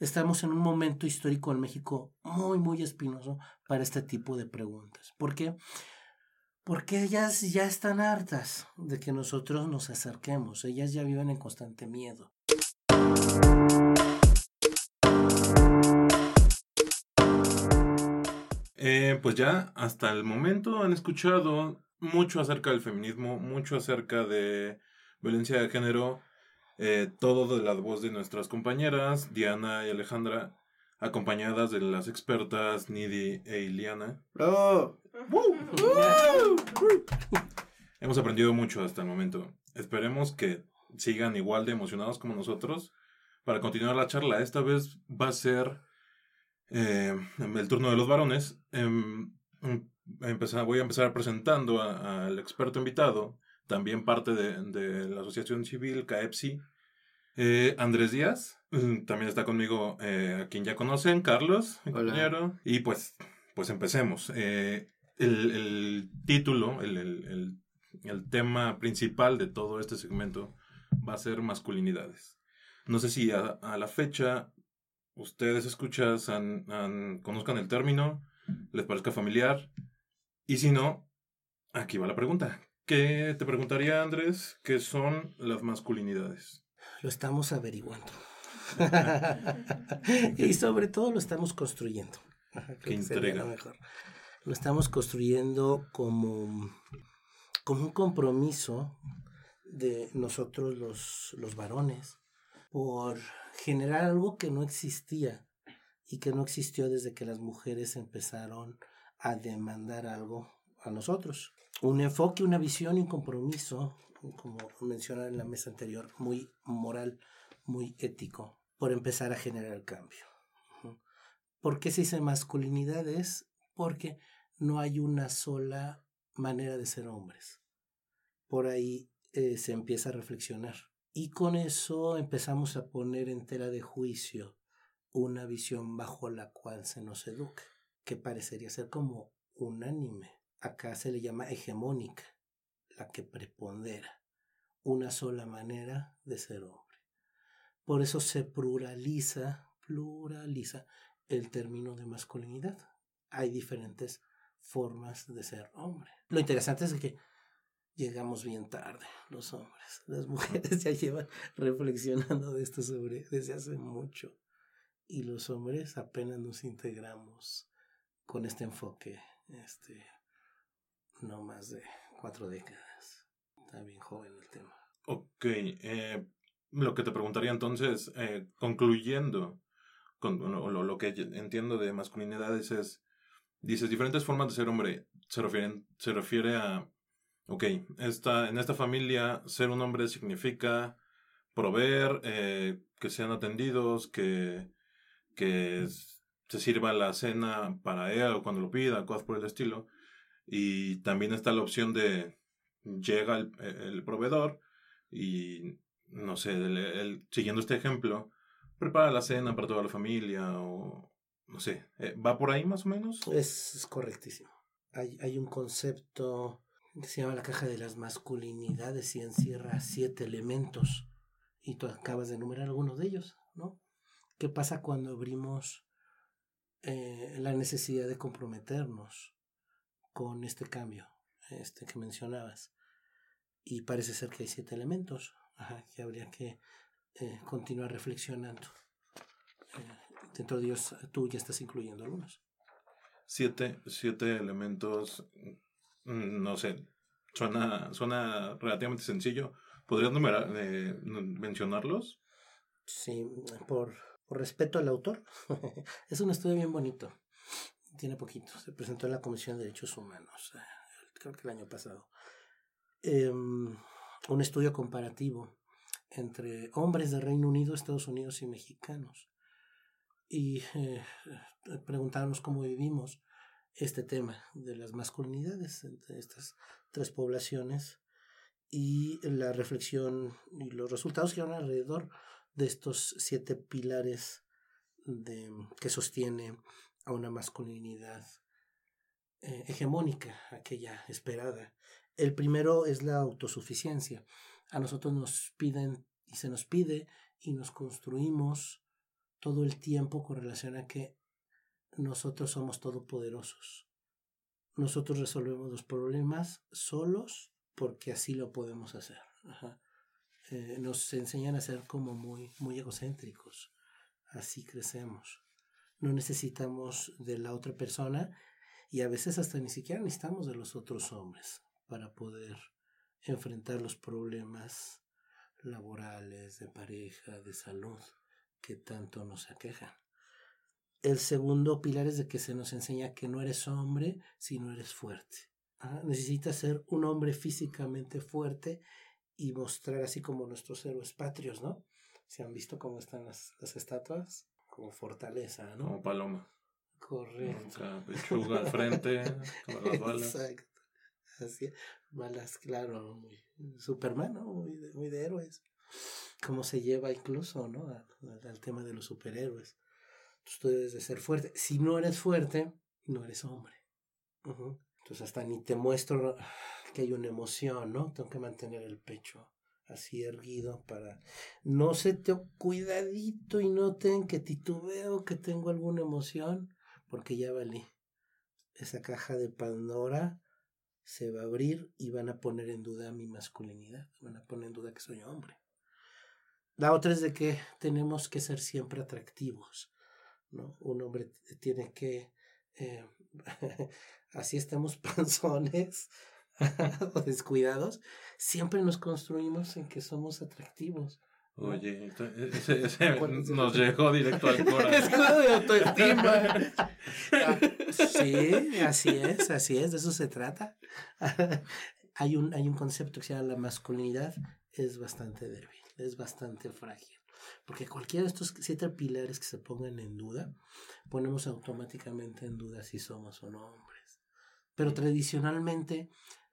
estamos en un momento histórico en México muy, muy espinoso para este tipo de preguntas. ¿Por qué? Porque ellas ya están hartas de que nosotros nos acerquemos, ellas ya viven en constante miedo. Eh, pues ya hasta el momento han escuchado mucho acerca del feminismo, mucho acerca de violencia de género, eh, todo de la voz de nuestras compañeras, Diana y Alejandra, acompañadas de las expertas Nidi e Iliana. Hemos aprendido mucho hasta el momento. Esperemos que sigan igual de emocionados como nosotros para continuar la charla. Esta vez va a ser eh, el turno de los varones. Em, em, voy a empezar presentando al experto invitado, también parte de, la Asociación Civil CAEPSI, eh, Andrés Díaz. También está conmigo eh, a quien ya conocen, Carlos, mi compañero. Y pues, pues empecemos. el, el, título, el, el, el tema principal de todo este segmento va a ser masculinidades. No sé si a, a la fecha ustedes escuchas, han, conozcan el término, les parezca familiar. Y si no, aquí va la pregunta. ¿Qué te preguntaría, Andrés? ¿Qué son las masculinidades? Lo estamos averiguando. y sobre todo lo estamos construyendo. Qué entrega. Lo, lo estamos construyendo como, como un compromiso de nosotros los, los varones por generar algo que no existía y que no existió desde que las mujeres empezaron a demandar algo a nosotros. Un enfoque, una visión y un compromiso, como mencionaba en la mesa anterior, muy moral, muy ético, por empezar a generar cambio. ¿Por qué se dice masculinidades? Porque no hay una sola manera de ser hombres. Por ahí eh, se empieza a reflexionar. Y con eso empezamos a poner en tela de juicio una visión bajo la cual se nos educa, que parecería ser como unánime. Acá se le llama hegemónica, la que prepondera, una sola manera de ser hombre. Por eso se pluraliza, pluraliza el término de masculinidad. Hay diferentes formas de ser hombre. Lo interesante es que llegamos bien tarde, los hombres. Las mujeres ya llevan reflexionando de esto sobre desde hace mucho. Y los hombres apenas nos integramos con este enfoque, este, no más de cuatro décadas. Está bien joven el tema. Ok, eh, lo que te preguntaría entonces, eh, concluyendo con lo, lo, que entiendo de masculinidades es, dices, diferentes formas de ser hombre, se, refieren, se refiere a Ok, esta, en esta familia ser un hombre significa proveer, eh, que sean atendidos, que, que se sirva la cena para él o cuando lo pida, cosas por el estilo. Y también está la opción de llega el, proveedor y, no sé, siguiendo este ejemplo, prepara la cena para toda la familia o, no sé, eh, ¿va por ahí más o menos? Es, es correctísimo. Hay, hay un concepto se llama la caja de las masculinidades y encierra siete elementos y tú acabas de enumerar algunos de ellos, ¿no? ¿Qué pasa cuando abrimos eh, la necesidad de comprometernos con este cambio este que mencionabas? Y parece ser que hay siete elementos ajá, que habría que eh, continuar reflexionando. Eh, dentro de Dios tú ya estás incluyendo algunos. Siete, siete elementos no sé, suena, suena relativamente sencillo. ¿Podrías numerar, eh, mencionarlos? Sí, por, respeto al autor. es un estudio bien bonito. Tiene poquito. Se presentó en la Comisión de Derechos Humanos, eh, creo que el año pasado. Em, un estudio comparativo entre hombres de Reino Unido, Estados Unidos y mexicanos. Y eh, preguntarnos cómo vivimos este tema de las masculinidades entre estas tres poblaciones y la reflexión y los resultados que van alrededor de estos siete pilares de, que sostiene a una masculinidad eh, hegemónica, aquella esperada. El primero es la autosuficiencia. A nosotros nos piden y se nos pide y nos construimos todo el tiempo con relación a que nosotros somos todopoderosos. Nosotros resolvemos los problemas solos porque así lo podemos hacer. Eh, nos enseñan a ser como muy, muy egocéntricos. Así crecemos. No necesitamos de la otra persona y a veces hasta ni siquiera necesitamos de los otros hombres para poder enfrentar los problemas laborales, de pareja, de salud que tanto nos aquejan. El segundo pilar es de que se nos enseña que no eres hombre si no eres fuerte. necesitas ser un hombre físicamente fuerte y mostrar así como nuestros héroes patrios, ¿no? ¿Se han visto cómo están las, las estatuas? Como fortaleza, ¿no? Como paloma. Correcto. pechuga al frente, como las balas. Exacto. Así, balas, claro, muy, Superman, ¿no? Muy de, muy de héroes. Cómo se lleva incluso, ¿no? Al, tema de los superhéroes. Entonces tú debes de ser fuerte. Si no eres fuerte, no eres hombre. Entonces hasta ni te muestro que hay una emoción, ¿no? Tengo que mantener el pecho así erguido para no se te cuidadito y noten que titubeo, que tengo alguna emoción, porque ya valí. Esa caja de Pandora se va a abrir y van a poner en duda mi masculinidad, van a poner en duda que soy hombre. La otra es de que tenemos que ser siempre atractivos, ¿no? Un hombre tiene que, eh, así estamos panzones o descuidados, siempre nos construimos en que somos atractivos. Oye, ese, ese nos llegó directo al corazón. Escudo de autoestima. sí, así es, así es, de eso se trata. hay, un, hay un concepto que se llama la masculinidad, es bastante débil, es bastante frágil. Porque cualquiera de estos siete pilares que se pongan en duda, ponemos automáticamente en duda si somos o no hombres. Pero tradicionalmente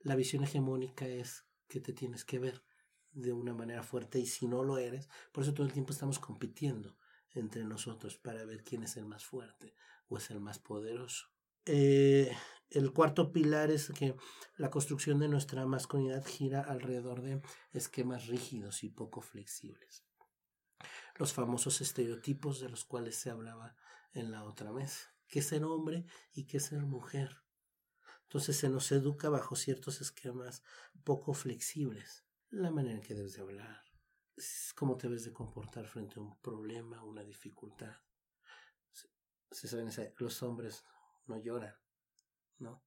la visión hegemónica es que te tienes que ver de una manera fuerte y si no lo eres, por eso todo el tiempo estamos compitiendo entre nosotros para ver quién es el más fuerte o es el más poderoso. Eh, el cuarto pilar es que la construcción de nuestra masculinidad gira alrededor de esquemas rígidos y poco flexibles. Los famosos estereotipos de los cuales se hablaba en la otra mesa. ¿Qué es ser hombre y qué es ser mujer? Entonces se nos educa bajo ciertos esquemas poco flexibles la manera en que debes de hablar, cómo te debes de comportar frente a un problema, una dificultad. Se saben, los hombres no lloran, ¿no?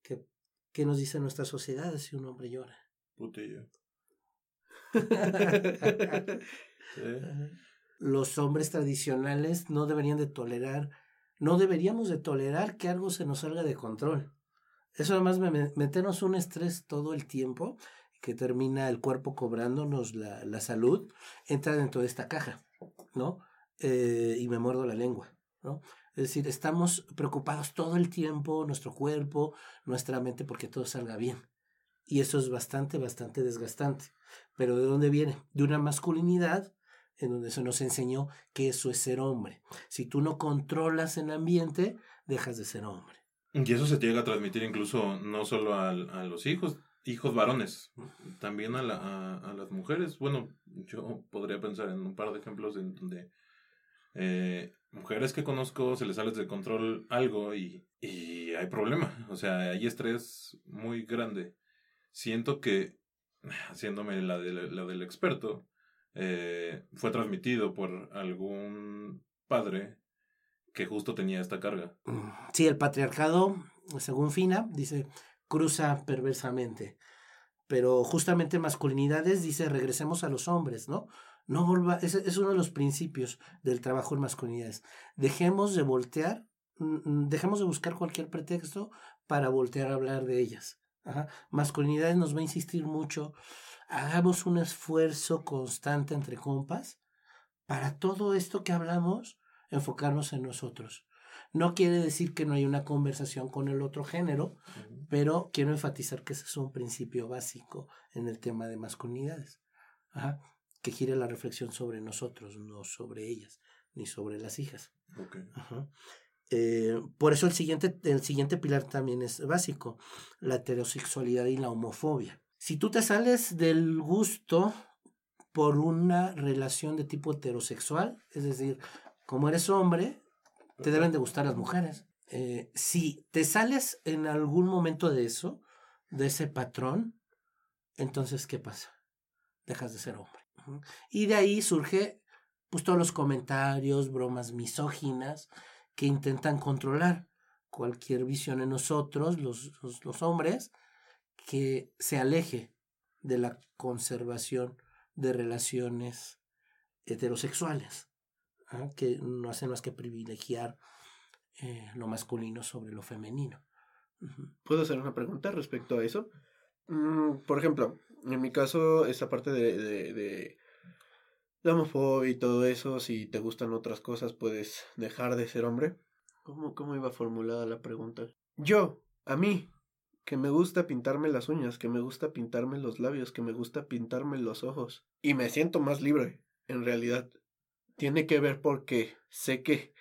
¿Qué, ¿Qué, nos dice nuestra sociedad si un hombre llora? Putillo. Los hombres tradicionales no deberían de tolerar, no deberíamos de tolerar que algo se nos salga de control. Eso además me, meternos un estrés todo el tiempo que termina el cuerpo cobrándonos la, la salud, entra dentro de esta caja, ¿no? Eh, y me muerdo la lengua, ¿no? Es decir, estamos preocupados todo el tiempo, nuestro cuerpo, nuestra mente, porque todo salga bien. Y eso es bastante, bastante desgastante. Pero ¿de dónde viene? De una masculinidad en donde se nos enseñó que eso es ser hombre. Si tú no controlas el ambiente, dejas de ser hombre. Y eso se llega a transmitir incluso no solo a, a los hijos, hijos varones, también a, la, a, las mujeres. Bueno, yo podría pensar en un par de ejemplos en donde eh, mujeres que conozco se les sale de control algo y, y hay problema, o sea, hay estrés muy grande. Siento que, haciéndome la, de, la del experto, eh, fue transmitido por algún padre que justo tenía esta carga. Sí, el patriarcado, según Fina, dice, cruza perversamente. Pero justamente masculinidades dice regresemos a los hombres, ¿no? No volva, es, es uno de los principios del trabajo en masculinidades. Dejemos de voltear, mm, mm, dejemos de buscar cualquier pretexto para voltear a hablar de ellas. Masculinidades nos va a insistir mucho. Hagamos un esfuerzo constante entre compas para todo esto que hablamos, enfocarnos en nosotros. No quiere decir que no hay una conversación con el otro género, pero quiero enfatizar que ese es un principio básico en el tema de masculinidades. que gire la reflexión sobre nosotros, no sobre ellas, ni sobre las hijas. Eh, por eso el siguiente, el siguiente pilar también es básico, la heterosexualidad y la homofobia. Si tú te sales del gusto por una relación de tipo heterosexual, es decir, como eres hombre, te deben de gustar las mujeres. Eh, si te sales en algún momento de eso, de ese patrón, entonces, ¿qué pasa? Dejas de ser hombre. Y de ahí surge pues todos los comentarios, bromas misóginas que intentan controlar cualquier visión en nosotros, los, los, hombres, que se aleje de la conservación de relaciones heterosexuales, que no hacen más que privilegiar eh, lo masculino sobre lo femenino. ¿Puedo hacer una pregunta respecto a eso? Mm, por ejemplo, en mi caso, esa parte de, de, de la homofobia y todo eso, si te gustan otras cosas, puedes dejar de ser hombre. ¿Cómo, cómo iba formulada la pregunta? Yo, a mí, que me gusta pintarme las uñas, que me gusta pintarme los labios, que me gusta pintarme los ojos. Y me siento más libre, en realidad. Tiene que ver porque sé que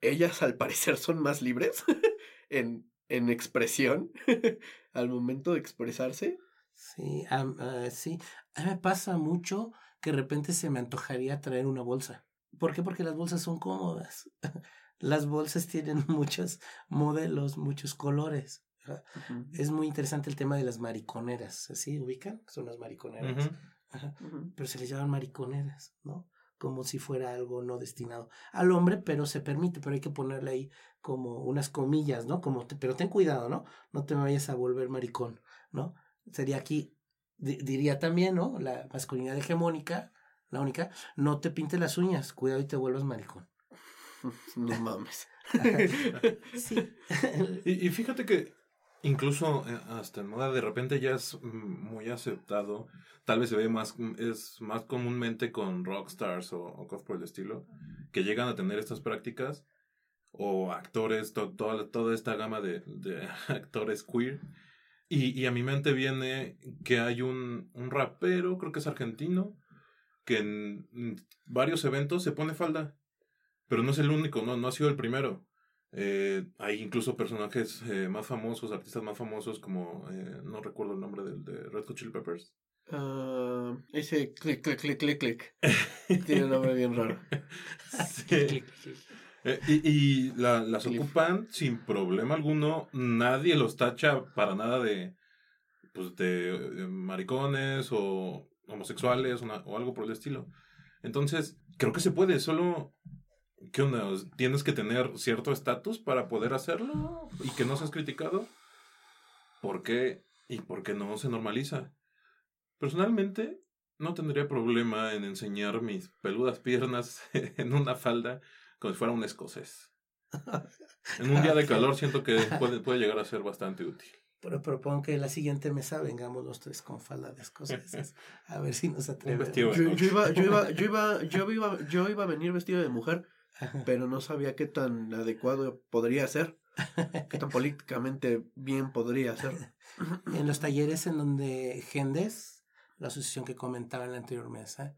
ellas al parecer son más libres en, en expresión al momento de expresarse. Sí, uh, sí. A mí me pasa mucho que de repente se me antojaría traer una bolsa. ¿Por qué? Porque las bolsas son cómodas. las bolsas tienen muchos modelos, muchos colores. Es muy interesante el tema de las mariconeras. ¿Sí? ¿Ubican? Son las mariconeras. Pero se les llaman mariconeras, ¿no? Como si fuera algo no destinado al hombre, pero se permite, pero hay que ponerle ahí como unas comillas, ¿no? Como pero ten cuidado, ¿no? No te vayas a volver maricón, ¿no? Sería aquí diría también, ¿no? La masculinidad hegemónica, la única, no te pintes las uñas, cuidado y te vuelvas maricón. No mames. sí. y, fíjate que incluso eh, hasta en moda de repente ya es muy aceptado. Tal vez se ve más, es más comúnmente con rockstars o, o cosas por el estilo, que llegan a tener estas prácticas, o actores, toda, toda esta gama de, de actores queer, y, y, a mi mente viene que hay un, un rapero, creo que es argentino, que en, varios eventos se pone falda. Pero no es el único, no, no ha sido el primero. Eh, hay incluso personajes eh, más famosos, artistas más famosos, como eh, no recuerdo el nombre del de Red Hot Chili Peppers. Uh, ese click, click, click, click, click. Tiene un nombre bien raro. sí. Eh, y, y la, las ocupan sin problema alguno. Nadie los tacha para nada de, pues, de, maricones o homosexuales o algo por el estilo. Entonces, creo que se puede, solo... ¿Qué onda? ¿Tienes que tener cierto estatus para poder hacerlo y que no seas criticado? ¿Por qué? ¿Y por qué no se normaliza? Personalmente, no tendría problema en enseñar mis peludas piernas en una falda como si fuera un escocés. En un día de calor siento que puede, puede llegar a ser bastante útil. Pero propongo que en la siguiente mesa vengamos los tres con falda de escoceses. A ver si nos atrevemos. Yo, yo, iba, yo, iba, yo, iba, yo, iba, yo iba a venir vestido de mujer, pero no sabía qué tan adecuado podría ser. Qué tan políticamente bien podría ser. En los talleres en donde Gendes, la asociación que comentaba en la anterior mesa,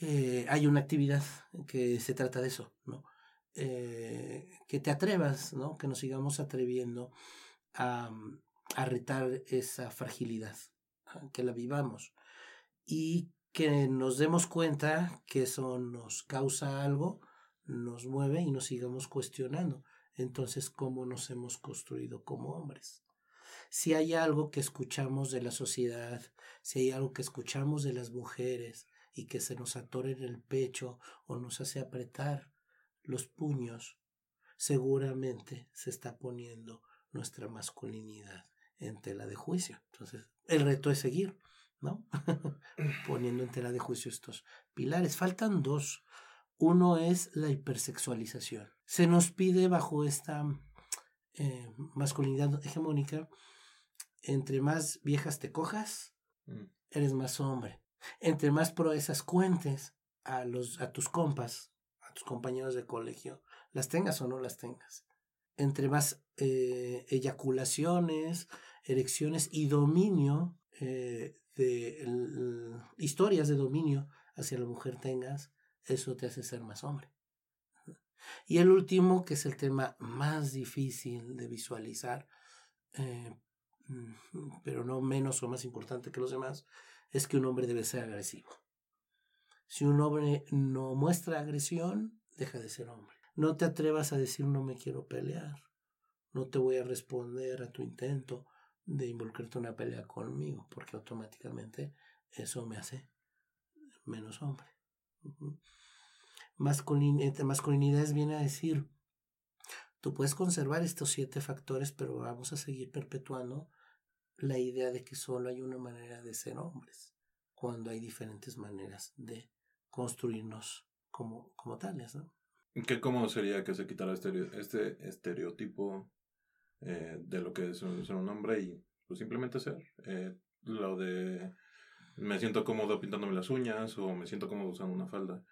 eh, hay una actividad que se trata de eso, ¿no? Eh, que te atrevas, ¿no? Que nos sigamos atreviendo a, a retar esa fragilidad, que la vivamos y que nos demos cuenta que eso nos causa algo, nos mueve y nos sigamos cuestionando. Entonces, ¿cómo nos hemos construido como hombres? Si hay algo que escuchamos de la sociedad, si hay algo que escuchamos de las mujeres, y que se nos atore en el pecho o nos hace apretar los puños, seguramente se está poniendo nuestra masculinidad en tela de juicio. Entonces, el reto es seguir, ¿no? Poniendo en tela de juicio estos pilares. Faltan dos. Uno es la hipersexualización. Se nos pide bajo esta eh, masculinidad hegemónica, entre más viejas te cojas, mm. eres más hombre. Entre más proezas cuentes a, los, a tus compas, a tus compañeros de colegio, las tengas o no las tengas. Entre más eh, eyaculaciones, erecciones y dominio eh, de historias de dominio hacia la mujer tengas, eso te hace ser más hombre. Y el último, que es el tema más difícil de visualizar, eh, pero no menos o más importante que los demás, es que un hombre debe ser agresivo. Si un hombre no muestra agresión, deja de ser hombre. No te atrevas a decir no me quiero pelear. No te voy a responder a tu intento de involucrarte en una pelea conmigo, porque automáticamente eso me hace menos hombre. Masculinidad viene a decir, tú puedes conservar estos siete factores, pero vamos a seguir perpetuando la idea de que solo hay una manera de ser hombres, cuando hay diferentes maneras de construirnos como, como tales. ¿no? ¿Qué cómo sería que se quitara este, este estereotipo eh, de lo que es un, ser un hombre y pues simplemente ser? Eh, lo de me siento cómodo pintándome las uñas o me siento cómodo usando una falda.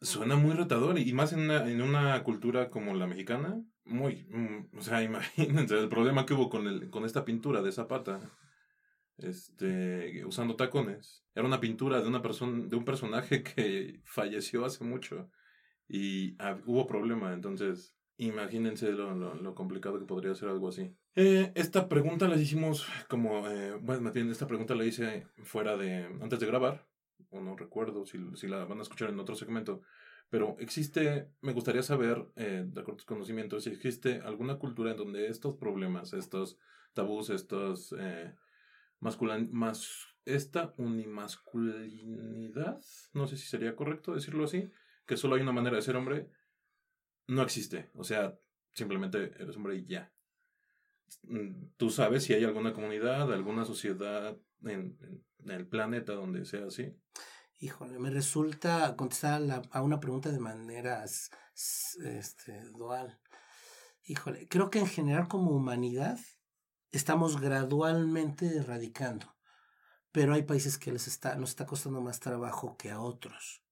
Suena muy retador y más en una, en una cultura como la mexicana, muy, mm, o sea, imagínense el problema que hubo con, el, con esta pintura de Zapata, este, usando tacones. Era una pintura de una persona, de un personaje que falleció hace mucho y hubo problema, entonces imagínense lo, lo, lo, complicado que podría ser algo así. Eh, esta pregunta la hicimos como, eh, bueno, bien esta pregunta la hice fuera de, antes de grabar, o no recuerdo si, si la van a escuchar en otro segmento, pero existe, me gustaría saber, eh, de acuerdo a tus conocimientos, si existe alguna cultura en donde estos problemas, estos tabús, estos eh, masculin más esta unimasculinidad, no sé si sería correcto decirlo así, que solo hay una manera de ser hombre, no existe. O sea, simplemente eres hombre y ya. Mm, ¿Tú sabes si hay alguna comunidad, alguna sociedad en, en el planeta donde sea así? Híjole, me resulta contestar a, una pregunta de manera este, dual. Híjole, creo que en general como humanidad estamos gradualmente erradicando, pero hay países que les está, nos está costando más trabajo que a otros.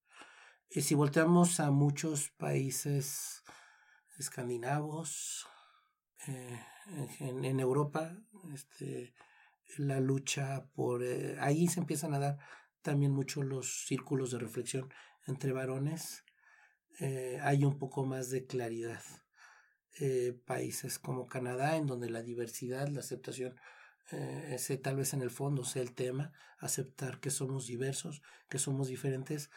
Y si volteamos a muchos países escandinavos, eh, en, Europa, este, la lucha por... Eh, ahí se empiezan a dar también mucho los círculos de reflexión entre varones. Eh, hay un poco más de claridad. Países como Canadá, en donde la diversidad, la aceptación, ese tal vez en el fondo sea el tema, aceptar que somos diversos, que somos diferentes,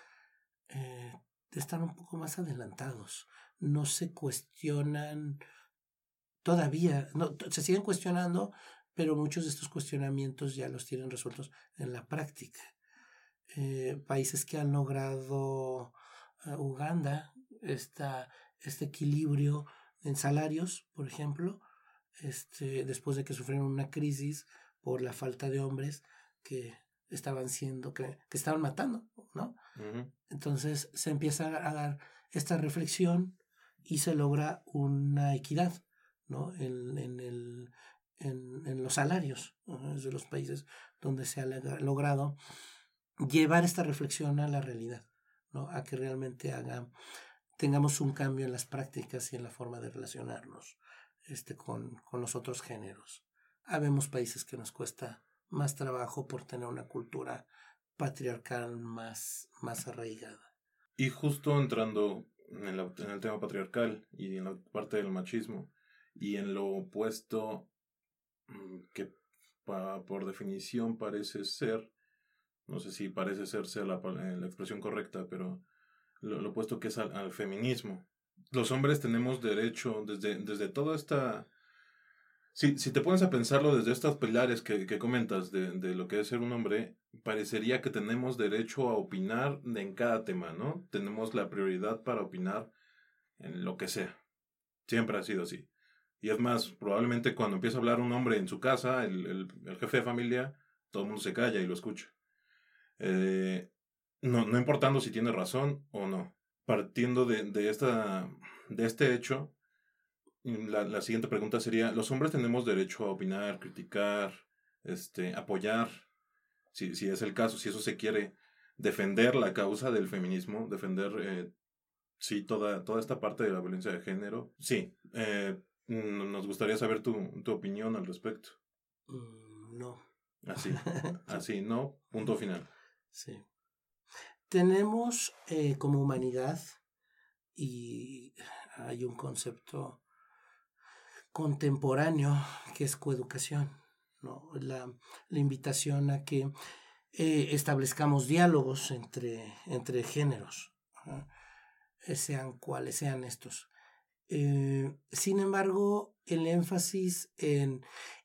eh, están un poco más adelantados. No se cuestionan todavía, no, se siguen cuestionando, pero muchos de estos cuestionamientos ya los tienen resueltos en la práctica. Eh, países que han logrado uh, Uganda este equilibrio en salarios, por ejemplo, este, después de que sufrieron una crisis por la falta de hombres que estaban siendo, que, que estaban matando, ¿no? Entonces se empieza a dar esta reflexión y se logra una equidad, ¿no? En, en, el, en, en los salarios de los países donde se ha logrado llevar esta reflexión a la realidad, ¿no? A que realmente haga, tengamos un cambio en las prácticas y en la forma de relacionarnos este, con, con los otros géneros. Habemos países que nos cuesta más trabajo por tener una cultura patriarcal más, más arraigada. Y justo entrando en, en el tema patriarcal y en la parte del machismo y en lo opuesto mm, que por definición parece ser no sé si parece ser la, eh, la expresión correcta, pero lo, opuesto que es al, feminismo. Los hombres tenemos derecho, desde, desde toda esta... Si, si te pones a pensarlo desde estos pilares que, que comentas de, de, lo que es ser un hombre, parecería que tenemos derecho a opinar en cada tema, ¿no? Tenemos la prioridad para opinar en lo que sea. Siempre ha sido así. Y es más, probablemente cuando empieza a hablar un hombre en su casa, el, el, jefe de familia, todo el mundo se calla y lo escucha. Eh, no, no importando si tiene razón o no. Partiendo de, de, esta, de este hecho, la, la, siguiente pregunta sería, ¿los hombres tenemos derecho a opinar, criticar, este, apoyar, si, si es el caso, si eso se quiere, defender la causa del feminismo, defender, eh, sí, toda, toda esta parte de la violencia de género? Sí, eh, nos gustaría saber tu, tu opinión al respecto. Mm, no. Así, así, no, punto final. Sí. Tenemos eh, como humanidad, y hay un concepto contemporáneo que es coeducación, ¿no? la, invitación a que eh, establezcamos diálogos entre, entre géneros, eh, sean cuales sean estos. Eh, sin embargo, el énfasis en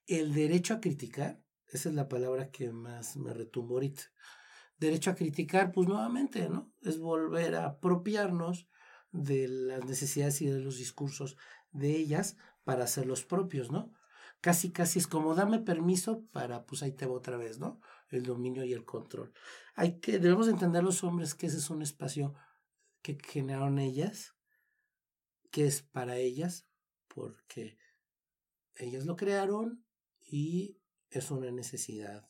el derecho a criticar, esa es la palabra que más me retumbo ahorita. Derecho a criticar, pues nuevamente, ¿no? Es volver a apropiarnos de las necesidades y de los discursos de ellas para hacer los propios, ¿no? Casi, casi es como dame permiso para, pues ahí te va otra vez, ¿no? El dominio y el control. Hay que, debemos entender los hombres que ese es un espacio que generaron ellas, que es para ellas, porque ellas lo crearon y es una necesidad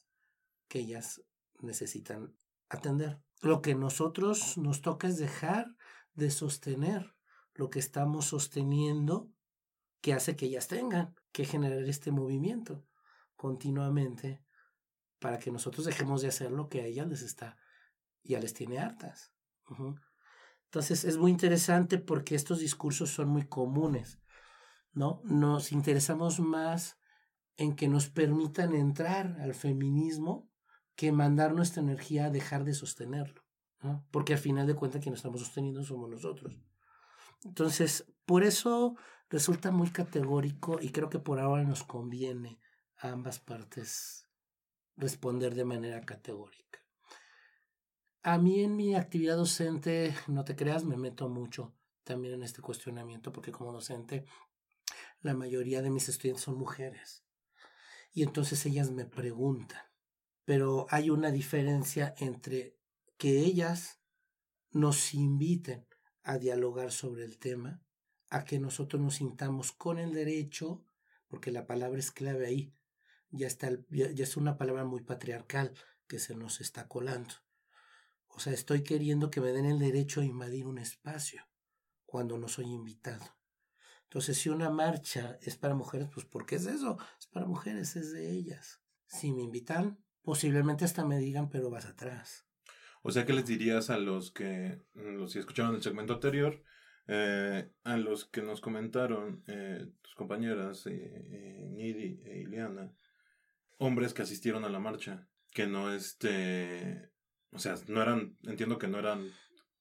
que ellas necesitan atender. Lo que nosotros nos toca es dejar de sostener lo que estamos sosteniendo que hace que ellas tengan que generar este movimiento continuamente para que nosotros dejemos de hacer lo que a ellas les está, ya les tiene hartas. Entonces es muy interesante porque estos discursos son muy comunes, ¿no? Nos interesamos más en que nos permitan entrar al feminismo que mandar nuestra energía a dejar de sostenerlo. Porque al final de cuentas quien estamos sosteniendo somos nosotros. Entonces, por eso resulta muy categórico y creo que por ahora nos conviene a ambas partes responder de manera categórica. A mí en mi actividad docente, no te creas, me meto mucho también en este cuestionamiento porque como docente la mayoría de mis estudiantes son mujeres y entonces ellas me preguntan, pero hay una diferencia entre que ellas nos inviten a dialogar sobre el tema, a que nosotros nos sintamos con el derecho, porque la palabra es clave ahí, ya, está, ya, es una palabra muy patriarcal que se nos está colando. O sea, estoy queriendo que me den el derecho a invadir un espacio cuando no soy invitado. Entonces, si una marcha es para mujeres, pues ¿por qué es eso? Es para mujeres, es de ellas. Si me invitan, posiblemente hasta me digan, pero vas atrás. O sea, ¿qué les dirías a los que, mm, los que escucharon el segmento anterior, eh, a los que nos comentaron eh, tus compañeras, eh, Nidi e Ileana, hombres que asistieron a la marcha, que no este, o sea, no eran, entiendo que no eran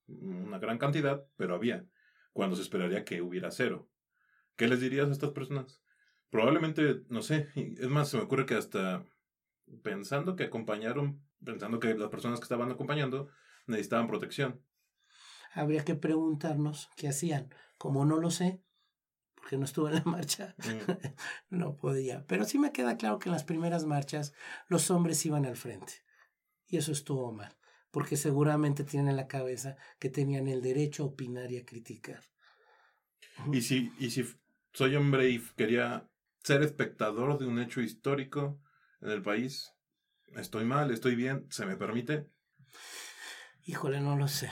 una gran cantidad, pero había, cuando se esperaría que hubiera cero. ¿Qué les dirías a estas personas? Probablemente, no sé, es más, se me ocurre que hasta pensando que acompañaron, pensando que las personas que estaban acompañando necesitaban protección. Habría que preguntarnos qué hacían. Como no lo sé, porque no estuve en la marcha, mm. no podía. Pero sí me queda claro que en las primeras marchas los hombres iban al frente. Y eso estuvo mal, porque seguramente tienen en la cabeza que tenían el derecho a opinar y a criticar. Y si, y si soy hombre y quería ser espectador de un hecho histórico, en el país? ¿Estoy mal? ¿Estoy bien? ¿Se me permite? Híjole, no lo sé.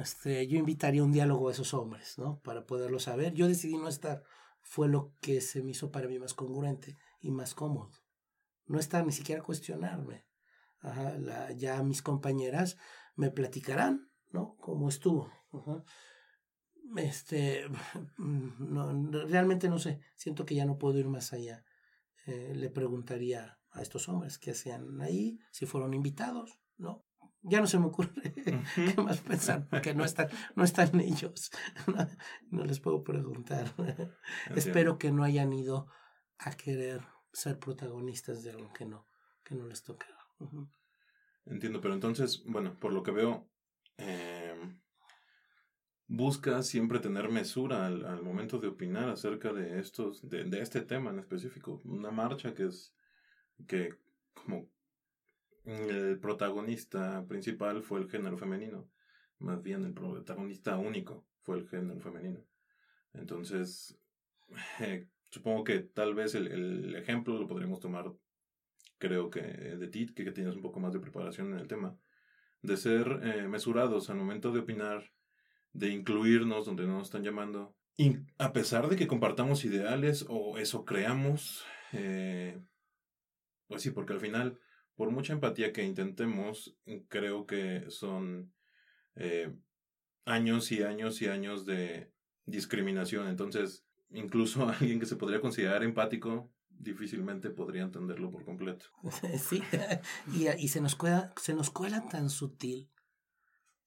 Este, yo invitaría un diálogo a esos hombres, ¿no? Para poderlo saber. Yo decidí no estar. Fue lo que se me hizo para mí más congruente y más cómodo. No estar ni siquiera cuestionarme. Ajá, ya mis compañeras me platicarán, ¿no? Cómo estuvo. Este, no, realmente no sé. Siento que ya no puedo ir más allá. Eh, le preguntaría a estos hombres que hacían ahí, si fueron invitados, ¿no? Ya no se me ocurre qué más pensar, porque no están, no están ellos. no les puedo preguntar. Espero que no hayan ido a querer ser protagonistas de algo que no, que no les toca. Entiendo, pero entonces, bueno, por lo que veo, eh, busca siempre tener mesura al, al, momento de opinar acerca de estos, de, de, este tema en específico. Una marcha que es que como el protagonista principal fue el género femenino, más bien el protagonista único fue el género femenino. Entonces, eh, supongo que tal vez el, el, ejemplo lo podríamos tomar, creo que de ti, que, tienes un poco más de preparación en el tema, de ser eh, mesurados al momento de opinar, de incluirnos donde no nos están llamando. Y a pesar de que compartamos ideales o eso creamos, eh, pues sí, porque al final, por mucha empatía que intentemos, creo que son eh, años y años y años de discriminación. Entonces, incluso alguien que se podría considerar empático difícilmente podría entenderlo por completo. sí, y, se, nos cuela, se nos cuela tan sutil.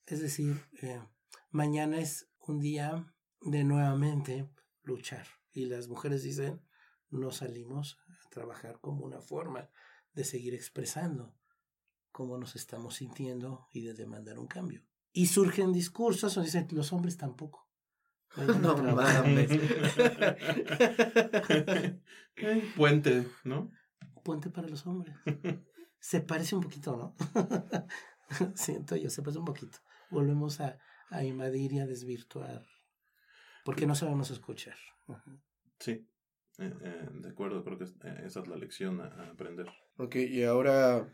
Es decir, eh, mañana es un día de nuevamente luchar. Y las mujeres dicen, no salimos a trabajar como una forma de seguir expresando cómo nos estamos sintiendo y de demandar un cambio. Y surgen discursos donde dicen, los hombres tampoco. No mames. Puente, ¿no? Puente para los hombres. Se parece un poquito, ¿no? Siento yo, se parece un poquito. Volvemos a, a invadir y a desvirtuar. Porque no sabemos escuchar. Sí, eh, eh, de acuerdo, creo que eh, esa es la lección a, aprender. Ok, y ahora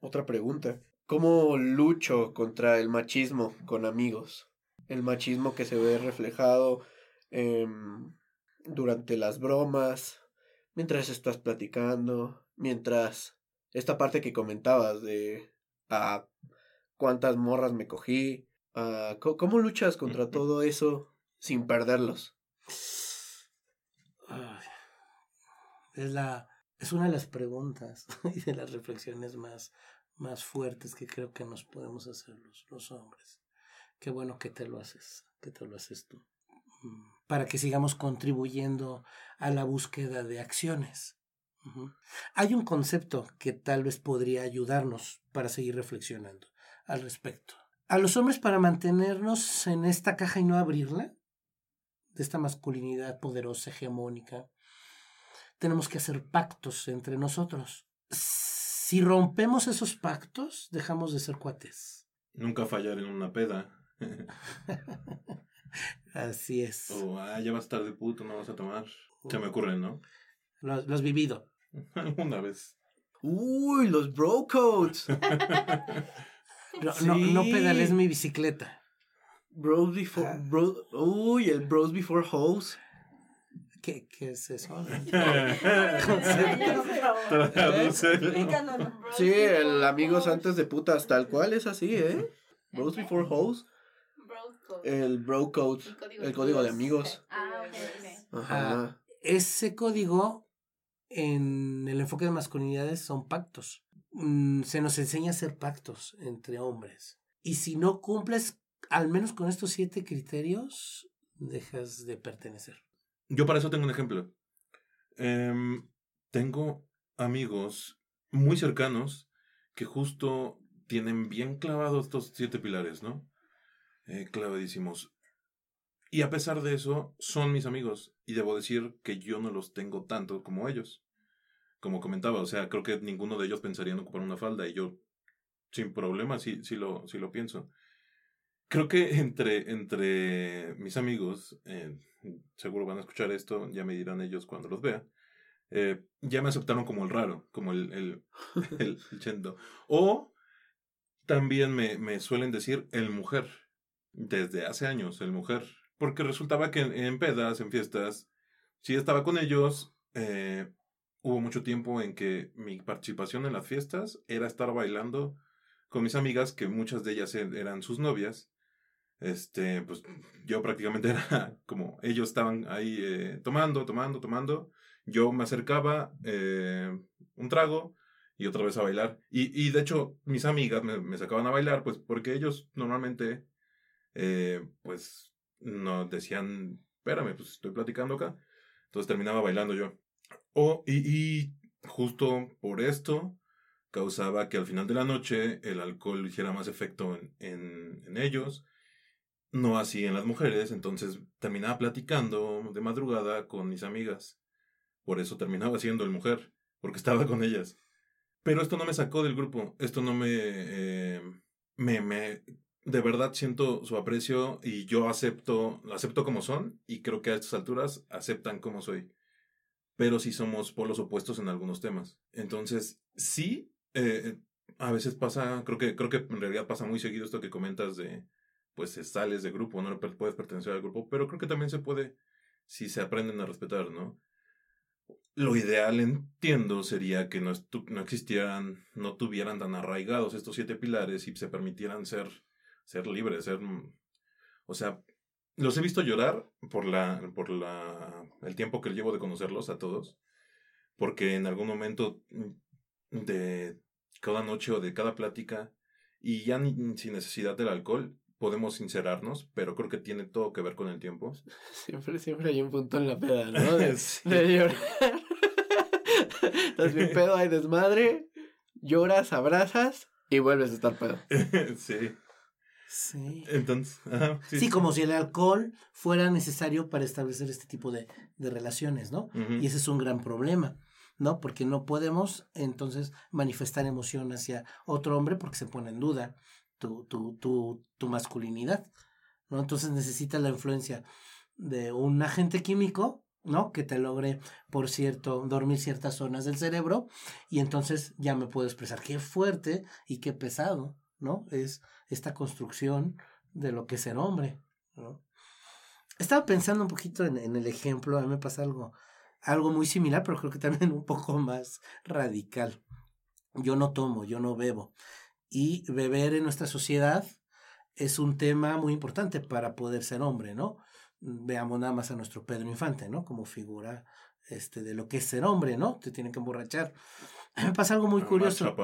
otra pregunta. ¿Cómo lucho contra el machismo con amigos? El machismo que se ve reflejado durante las bromas, mientras estás platicando, mientras esta parte que comentabas de a ah, cuántas morras me cogí, ah, ¿cómo luchas contra todo eso sin perderlos? Es la es una de las preguntas y de las reflexiones más más fuertes que creo que nos podemos hacer los, los hombres. Qué bueno que te lo haces, que te lo haces tú. Mm, para que sigamos contribuyendo a la búsqueda de acciones. Hay un concepto que tal vez podría ayudarnos para seguir reflexionando al respecto. A los hombres para mantenernos en esta caja y no abrirla, de esta masculinidad poderosa, hegemónica, tenemos que hacer pactos entre nosotros. Si rompemos esos pactos, dejamos de ser cuates. Nunca fallar en una peda. Así es. O, ah, ya vas tarde, puto, no vas a tomar. Se me ocurre, ¿no? Lo, has vivido. Alguna vez. Uy, los bro codes. no, no, pedales mi bicicleta. Bros before. Ah. Bro, uy, el bros before hoes. ¿Qué, ¿Qué, es eso? sí, el amigos antes de putas, tal cual es así, ¿eh? Bros before hoes. El bro code, el código, de amigos. Ah, Ajá. ese código en el enfoque de masculinidades son pactos. Mm, se nos enseña a hacer pactos entre hombres. Y si no cumples al menos con estos siete criterios, dejas de pertenecer. Yo para eso tengo un ejemplo. Em, tengo amigos muy cercanos que justo tienen bien clavados estos siete pilares, ¿no? Eh, clavadísimos. Y a pesar de eso, son mis amigos. Y debo decir que yo no los tengo tanto como ellos. Como comentaba, o sea, creo que ninguno de ellos pensaría en ocupar una falda. Y yo, sin problema, sí, sí, lo, sí lo pienso. Creo que entre, entre mis amigos, eh, seguro van a escuchar esto, ya me dirán ellos cuando los vea, eh, ya me aceptaron como el raro, como el, el, chendo. O también me, me, suelen decir el mujer, desde hace años, el mujer. Porque resultaba que en, pedas, en fiestas, si estaba con ellos, eh, hubo mucho tiempo en que mi participación en las fiestas era estar bailando con mis amigas, que muchas de ellas e, eran sus novias, este, pues yo prácticamente era como ellos estaban ahí eh, tomando, tomando, tomando. Yo me acercaba eh, un trago y otra vez a bailar. Y, y de hecho, mis amigas me, me, sacaban a bailar, pues porque ellos normalmente, eh, pues, no decían, espérame, pues estoy platicando acá. Entonces terminaba bailando yo. Oh, y, y justo por esto causaba que al final de la noche el alcohol hiciera más efecto en, en, en ellos no así en las mujeres, entonces terminaba platicando de madrugada con mis amigas. Por eso terminaba siendo el mujer, porque estaba con ellas. Pero esto no me sacó del grupo, esto no me... Eh, me, me de verdad siento su aprecio y yo acepto, acepto como son y creo que a estas alturas aceptan como soy. Pero sí somos polos opuestos en algunos temas. Entonces, sí, eh, a veces pasa, creo que, creo que en realidad pasa muy seguido esto que comentas de, pues sales de grupo, no puedes pertenecer al grupo, pero creo que también se puede si se aprenden a respetar, ¿no? Lo ideal, entiendo, sería que no, no existieran, no tuvieran tan arraigados estos siete pilares y se permitieran ser, ser libres, ser, o sea, los he visto llorar por la, por la, el tiempo que llevo de conocerlos a todos, porque en algún momento de cada noche o de cada plática, y ya sin necesidad del alcohol, podemos sincerarnos, pero creo que tiene todo que ver con el tiempo. Siempre, siempre hay un punto en la peda, ¿no? De, de llorar. Estás bien pedo, hay desmadre, lloras, abrazas y vuelves a estar pedo. sí. Sí. Entonces, sí, como si el alcohol fuera necesario para establecer este tipo de, de relaciones, ¿no? Y ese es un gran problema, ¿no? Porque no podemos entonces manifestar emoción hacia otro hombre porque se pone en duda tu, tu, tu, masculinidad, ¿no? Entonces necesitas la influencia de un agente químico, ¿no? Que te logre, por cierto, dormir ciertas zonas del cerebro y entonces ya me puedo expresar qué fuerte y qué pesado, ¿no? Es esta construcción de lo que es ser hombre. Estaba pensando un poquito en, en el ejemplo, a mí me pasa algo, algo muy similar, pero creo que también un poco más radical. Yo no tomo, yo no bebo. Y beber en nuestra sociedad es un tema muy importante para poder ser hombre, ¿no? Veamos nada más a nuestro Pedro Infante, ¿no? Como figura este, de lo que es ser hombre, ¿no? Te tiene que emborrachar. A mí me pasa algo muy curioso.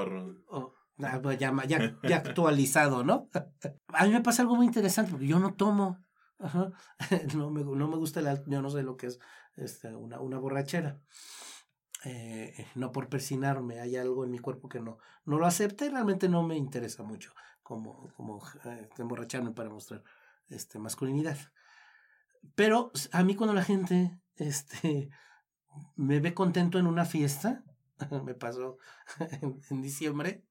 Oh, ah, pues ya, ya, ya, actualizado, ¿no? A mí me pasa algo muy interesante porque yo no tomo. Ajá. No, me, no me gusta el yo no sé lo que es este, una, una borrachera. Eh, no por persinarme, hay algo en mi cuerpo que no, no lo acepta y realmente no me interesa mucho como, como eh, emborracharme para mostrar este, masculinidad. Pero a mí cuando la gente este, me ve contento en una fiesta, me pasó en, en diciembre,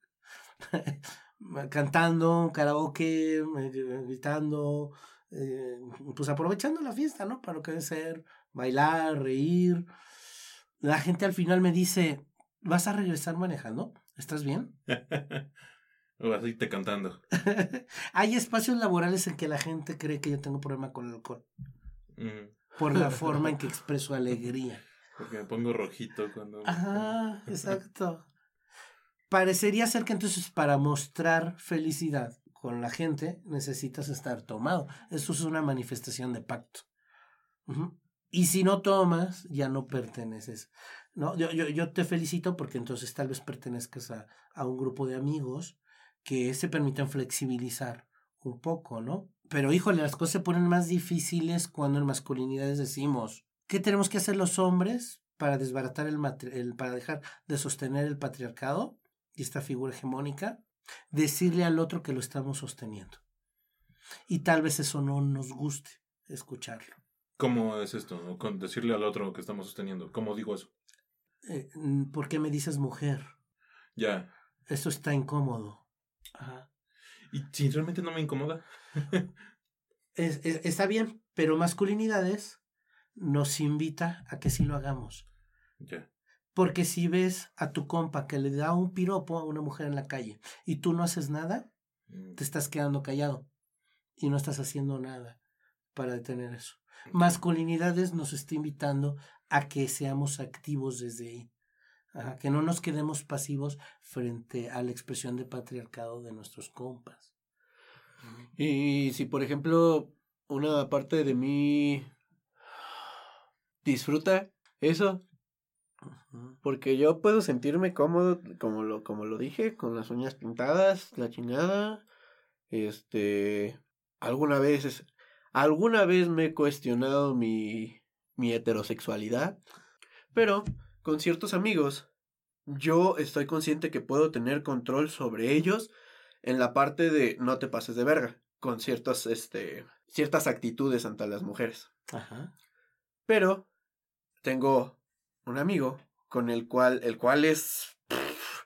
cantando, karaoke, gritando, eh, pues aprovechando la fiesta, ¿no? Para lo que debe ser, bailar, reír. La gente al final me dice, ¿vas a regresar manejando? ¿Estás bien? o así te cantando. Hay espacios laborales en que la gente cree que yo tengo problema con el alcohol. Por la forma en que expreso alegría. Porque me pongo rojito cuando... Ajá, exacto. Parecería ser que entonces para mostrar felicidad con la gente necesitas estar tomado. Eso es una manifestación de pacto. Y si no tomas, ya no perteneces. ¿no? Yo, yo, te felicito porque entonces tal vez pertenezcas a, a un grupo de amigos que se permiten flexibilizar un poco, ¿no? Pero híjole, las cosas se ponen más difíciles cuando en masculinidades decimos, ¿qué tenemos que hacer los hombres para desbaratar el, el para dejar de sostener el patriarcado y esta figura hegemónica? Decirle al otro que lo estamos sosteniendo. Y tal vez eso no nos guste escucharlo. ¿Cómo es esto? Con decirle al otro que estamos sosteniendo. ¿Cómo digo eso? Eh, ¿Por qué me dices mujer? Ya. Eso está incómodo. Ajá. ¿Y si realmente no me incomoda? es, es, está bien, pero masculinidades nos invita a que sí lo hagamos. Ya. Porque si ves a tu compa que le da un piropo a una mujer en la calle y tú no haces nada, Mm. te estás quedando callado y no estás haciendo nada para detener eso. Masculinidades nos está invitando a que seamos activos desde ahí, a que no nos quedemos pasivos frente a la expresión de patriarcado de nuestros compas. Y si, por ejemplo, una parte de mí disfruta eso, porque yo puedo sentirme cómodo, como lo, como lo dije, con las uñas pintadas, la chingada. Este, alguna vez, alguna vez me he cuestionado mi, mi heterosexualidad, pero con ciertos amigos, yo estoy consciente que puedo tener control sobre ellos en la parte de no te pases de verga, con ciertas, este, ciertas actitudes ante las mujeres. Ajá. Pero tengo un amigo con el cual, el cual es pff,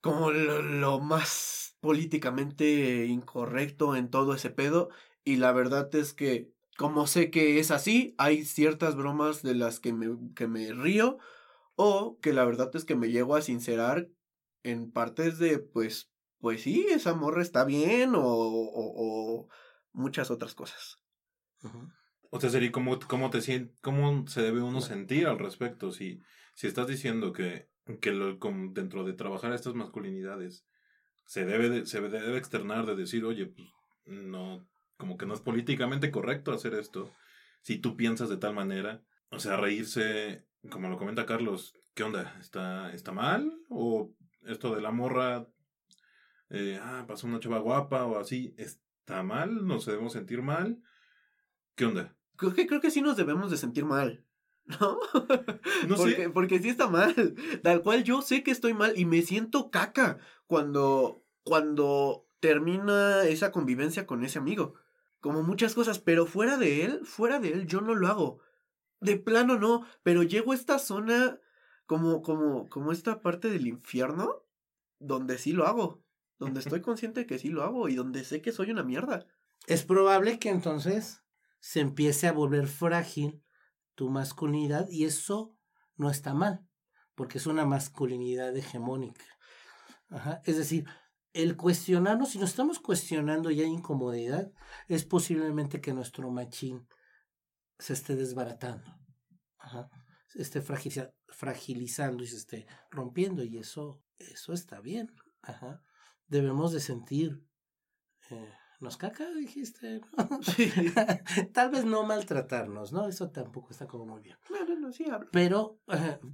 como lo, lo, más políticamente incorrecto en todo ese pedo. Y la verdad es que, como sé que es así, hay ciertas bromas de las que me, que me río. O que la verdad es que me llego a sincerar en partes de, pues, pues sí, esa morra está bien. O, o, o muchas otras cosas. Uh -huh. O sea, sería cómo, cómo, te, cómo se debe uno sentir al respecto. Si, si estás diciendo que, que lo, como dentro de trabajar estas masculinidades se debe, de, se debe externar de decir, oye, pues no, como que no es políticamente correcto hacer esto. Si tú piensas de tal manera, o sea, reírse, como lo comenta Carlos, ¿qué onda? ¿Está, está mal? ¿O esto de la morra, eh, ah, pasó una chava guapa o así, está mal? ¿Nos debemos sentir mal? ¿Qué onda? Creo que, creo que sí nos debemos de sentir mal. ¿No? No porque, sé. porque sí está mal. Tal cual yo sé que estoy mal y me siento caca cuando, cuando termina esa convivencia con ese amigo. Como muchas cosas, pero fuera de él, fuera de él, yo no lo hago. De plano no, pero llego a esta zona como, como, como esta parte del infierno donde sí lo hago. Donde estoy consciente que sí lo hago y donde sé que soy una mierda. Es probable que entonces se empiece a volver frágil tu masculinidad y eso no está mal, porque es una masculinidad hegemónica. Ajá. Es decir, el cuestionarnos, si nos estamos cuestionando ya incomodidad, es posiblemente que nuestro machín se esté desbaratando, Ajá. se esté fragiliza- fragilizando y se esté rompiendo, y eso, eso está bien. Ajá. Debemos de sentir. Eh, ¿Nos caca? Dijiste. ¿no? Sí. Tal vez no maltratarnos, ¿no? Eso tampoco está como muy bien. No, no, no, sí hablo. Pero,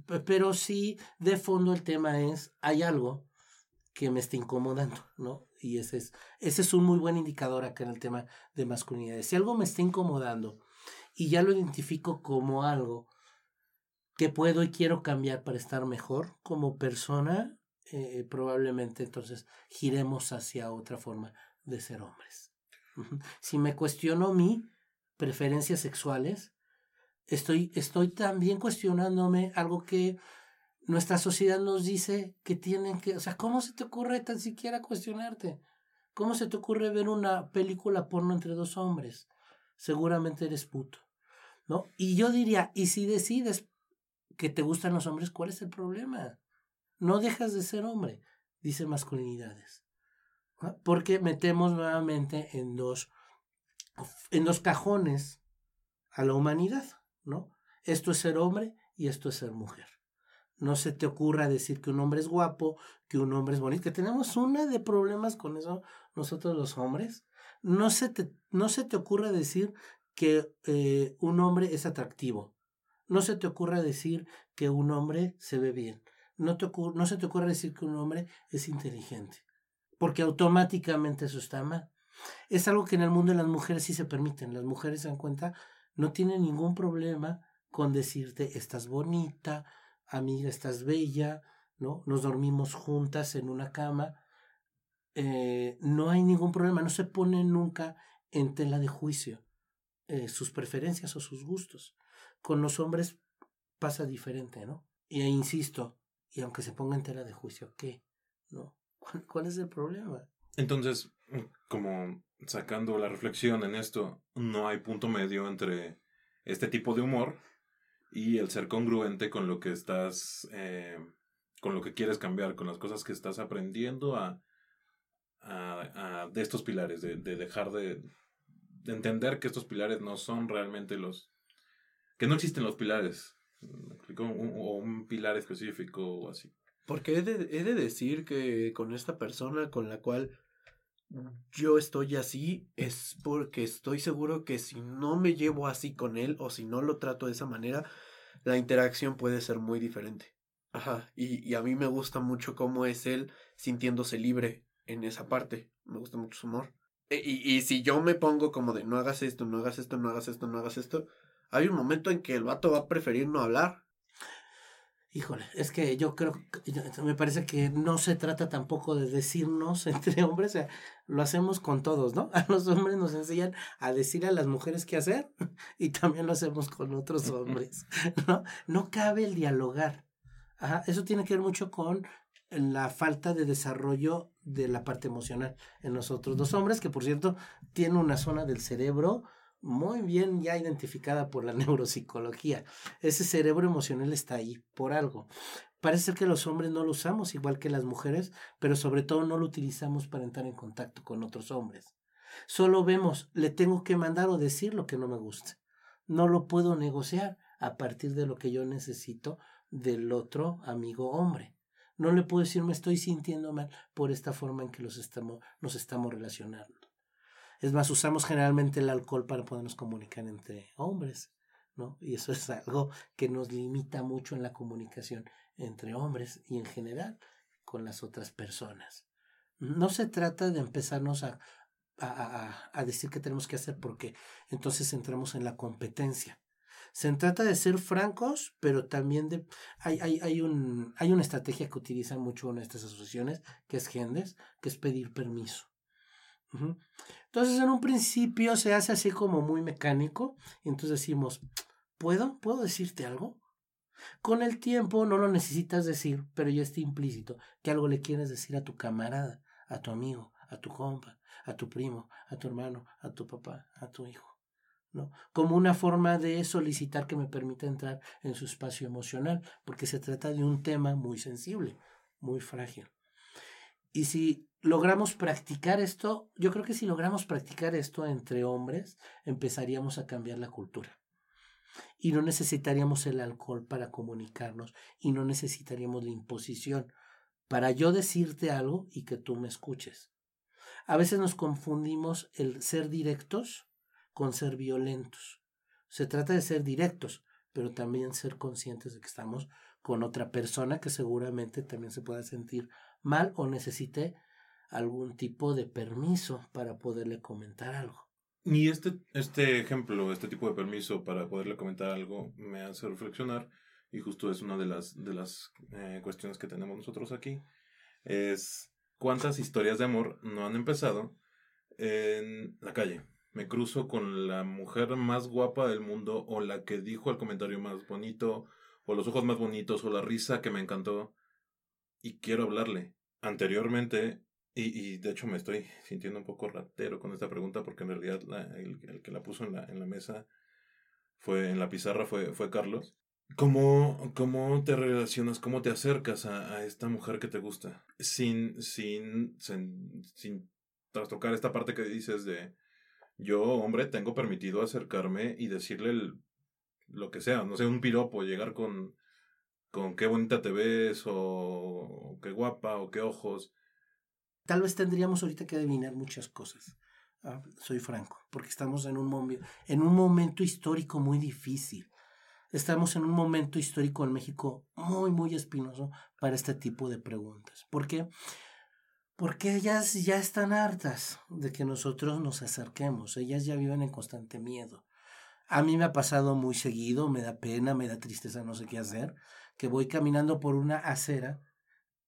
pe- pero sí, de fondo el tema es, hay algo que me está incomodando, ¿no? Y ese es, ese es un muy buen indicador acá en el tema de masculinidad. Si algo me está incomodando y ya lo identifico como algo que puedo y quiero cambiar para estar mejor como persona, eh, probablemente entonces giremos hacia otra forma de ser hombres. Si me cuestiono mi preferencias sexuales, estoy, estoy también cuestionándome algo que nuestra sociedad nos dice que tienen que, o sea, ¿cómo se te ocurre tan siquiera cuestionarte? ¿Cómo se te ocurre ver una película porno entre dos hombres? Seguramente eres puto, ¿no? Y yo diría, ¿y si decides que te gustan los hombres, cuál es el problema? No dejas de ser hombre, dice masculinidades. Porque metemos nuevamente en dos, en dos cajones a la humanidad, ¿no? Esto es ser hombre y esto es ser mujer. No se te ocurra decir que un hombre es guapo, que un hombre es bonito, que tenemos una de problemas con eso nosotros los hombres. No se te, no se te ocurra decir que eh, un hombre es atractivo. No se te ocurra decir que un hombre se ve bien. No, te ocur- no se te ocurra decir que un hombre es inteligente. Porque automáticamente eso está mal. Es algo que en el mundo de las mujeres sí se permiten. Las mujeres se dan cuenta, no tienen ningún problema con decirte, estás bonita, amiga, estás bella, ¿no? Nos dormimos juntas en una cama. Eh, no hay ningún problema, no se pone nunca en tela de juicio eh, sus preferencias o sus gustos. Con los hombres pasa diferente, ¿no? Y insisto, y aunque se ponga en tela de juicio, ¿qué? ¿No? ¿Cuál, cuál es el problema? Entonces, como sacando la reflexión en esto, no hay punto medio entre este tipo de humor y el ser congruente con lo que estás, eh, con lo que quieres cambiar, con las cosas que estás aprendiendo a, a, a- de estos pilares, de, de dejar de, de entender que estos pilares no son realmente los, que no existen los pilares, o un pilar específico o así. Porque he de, he de decir que con esta persona con la cual yo estoy así es porque estoy seguro que si no me llevo así con él o si no lo trato de esa manera, la interacción puede ser muy diferente. Ajá, y, y a mí me gusta mucho cómo es él sintiéndose libre en esa parte. Me gusta mucho su humor. E- Y, y si yo me pongo como de no hagas esto, no hagas esto, no hagas esto, no hagas esto, hay un momento en que el vato va a preferir no hablar. Híjole, es que yo creo me parece que no se trata tampoco de decirnos entre hombres, o sea, lo hacemos con todos, ¿no? A los hombres nos enseñan a decir a las mujeres qué hacer y también lo hacemos con otros hombres, ¿no? No cabe el dialogar. Ajá, eso tiene que ver mucho con la falta de desarrollo de la parte emocional en nosotros los hombres, que por cierto tiene una zona del cerebro muy bien ya identificada por la neuropsicología. Ese cerebro emocional está ahí por algo. Parece ser que los hombres no lo usamos igual que las mujeres, pero sobre todo no lo utilizamos para entrar en contacto con otros hombres. Solo vemos, le tengo que mandar o decir lo que no me gusta. No lo puedo negociar a partir de lo que yo necesito del otro amigo hombre. No le puedo decir me estoy sintiendo mal por esta forma en que los estamos, nos estamos relacionando. Es más, usamos generalmente el alcohol para podernos comunicar entre hombres, ¿no? Y eso es algo que nos limita mucho en la comunicación entre hombres y en general con las otras personas. No se trata de empezarnos a, a, a, decir qué tenemos que hacer porque entonces entramos en la competencia. Se trata de ser francos, pero también de... Hay, hay, hay, un, hay una estrategia que utilizan mucho en estas asociaciones, que es GENDES, que es pedir permiso. Entonces, en un principio se hace así como muy mecánico, y entonces decimos, ¿puedo? ¿Puedo decirte algo? Con el tiempo no lo necesitas decir, pero ya está implícito que algo le quieres decir a tu camarada, a tu amigo, a tu compa, a tu primo, a tu hermano, a tu papá, a tu hijo. ¿no? Como una forma de solicitar que me permita entrar en su espacio emocional, porque se trata de un tema muy sensible, muy frágil. Y si logramos practicar esto, yo creo que si logramos practicar esto entre hombres, empezaríamos a cambiar la cultura. Y no necesitaríamos el alcohol para comunicarnos y no necesitaríamos la imposición para yo decirte algo y que tú me escuches. A veces nos confundimos el ser directos con ser violentos. Se trata de ser directos, pero también ser conscientes de que estamos con otra persona que seguramente también se pueda sentir mal o necesite algún tipo de permiso para poderle comentar algo. Y este, este ejemplo, este tipo de permiso para poderle comentar algo me hace reflexionar y justo es una de las, de las eh, cuestiones que tenemos nosotros aquí, es cuántas historias de amor no han empezado en la calle. Me cruzo con la mujer más guapa del mundo o la que dijo el comentario más bonito o los ojos más bonitos o la risa que me encantó y quiero hablarle. Anteriormente y, y, de hecho me estoy sintiendo un poco ratero con esta pregunta porque en realidad el, que la puso en la, en la mesa fue en la pizarra fue, fue Carlos. ¿Cómo, ¿Cómo te relacionas, cómo te acercas a, a esta mujer que te gusta? Sin, sin, sin, sin trastocar esta parte que dices de yo, hombre, tengo permitido acercarme y decirle lo que sea, no sé, un piropo, llegar con, con qué bonita te ves o qué guapa o qué ojos Tal vez tendríamos ahorita que adivinar muchas cosas. Ah, soy franco, porque estamos en un, en un momento histórico muy difícil. Estamos en un momento histórico en México muy, muy espinoso para este tipo de preguntas. ¿Por qué? Porque ellas ya están hartas de que nosotros nos acerquemos. Ellas ya viven en constante miedo. A mí me ha pasado muy seguido, me da pena, me da tristeza, no sé qué hacer, que voy caminando por una acera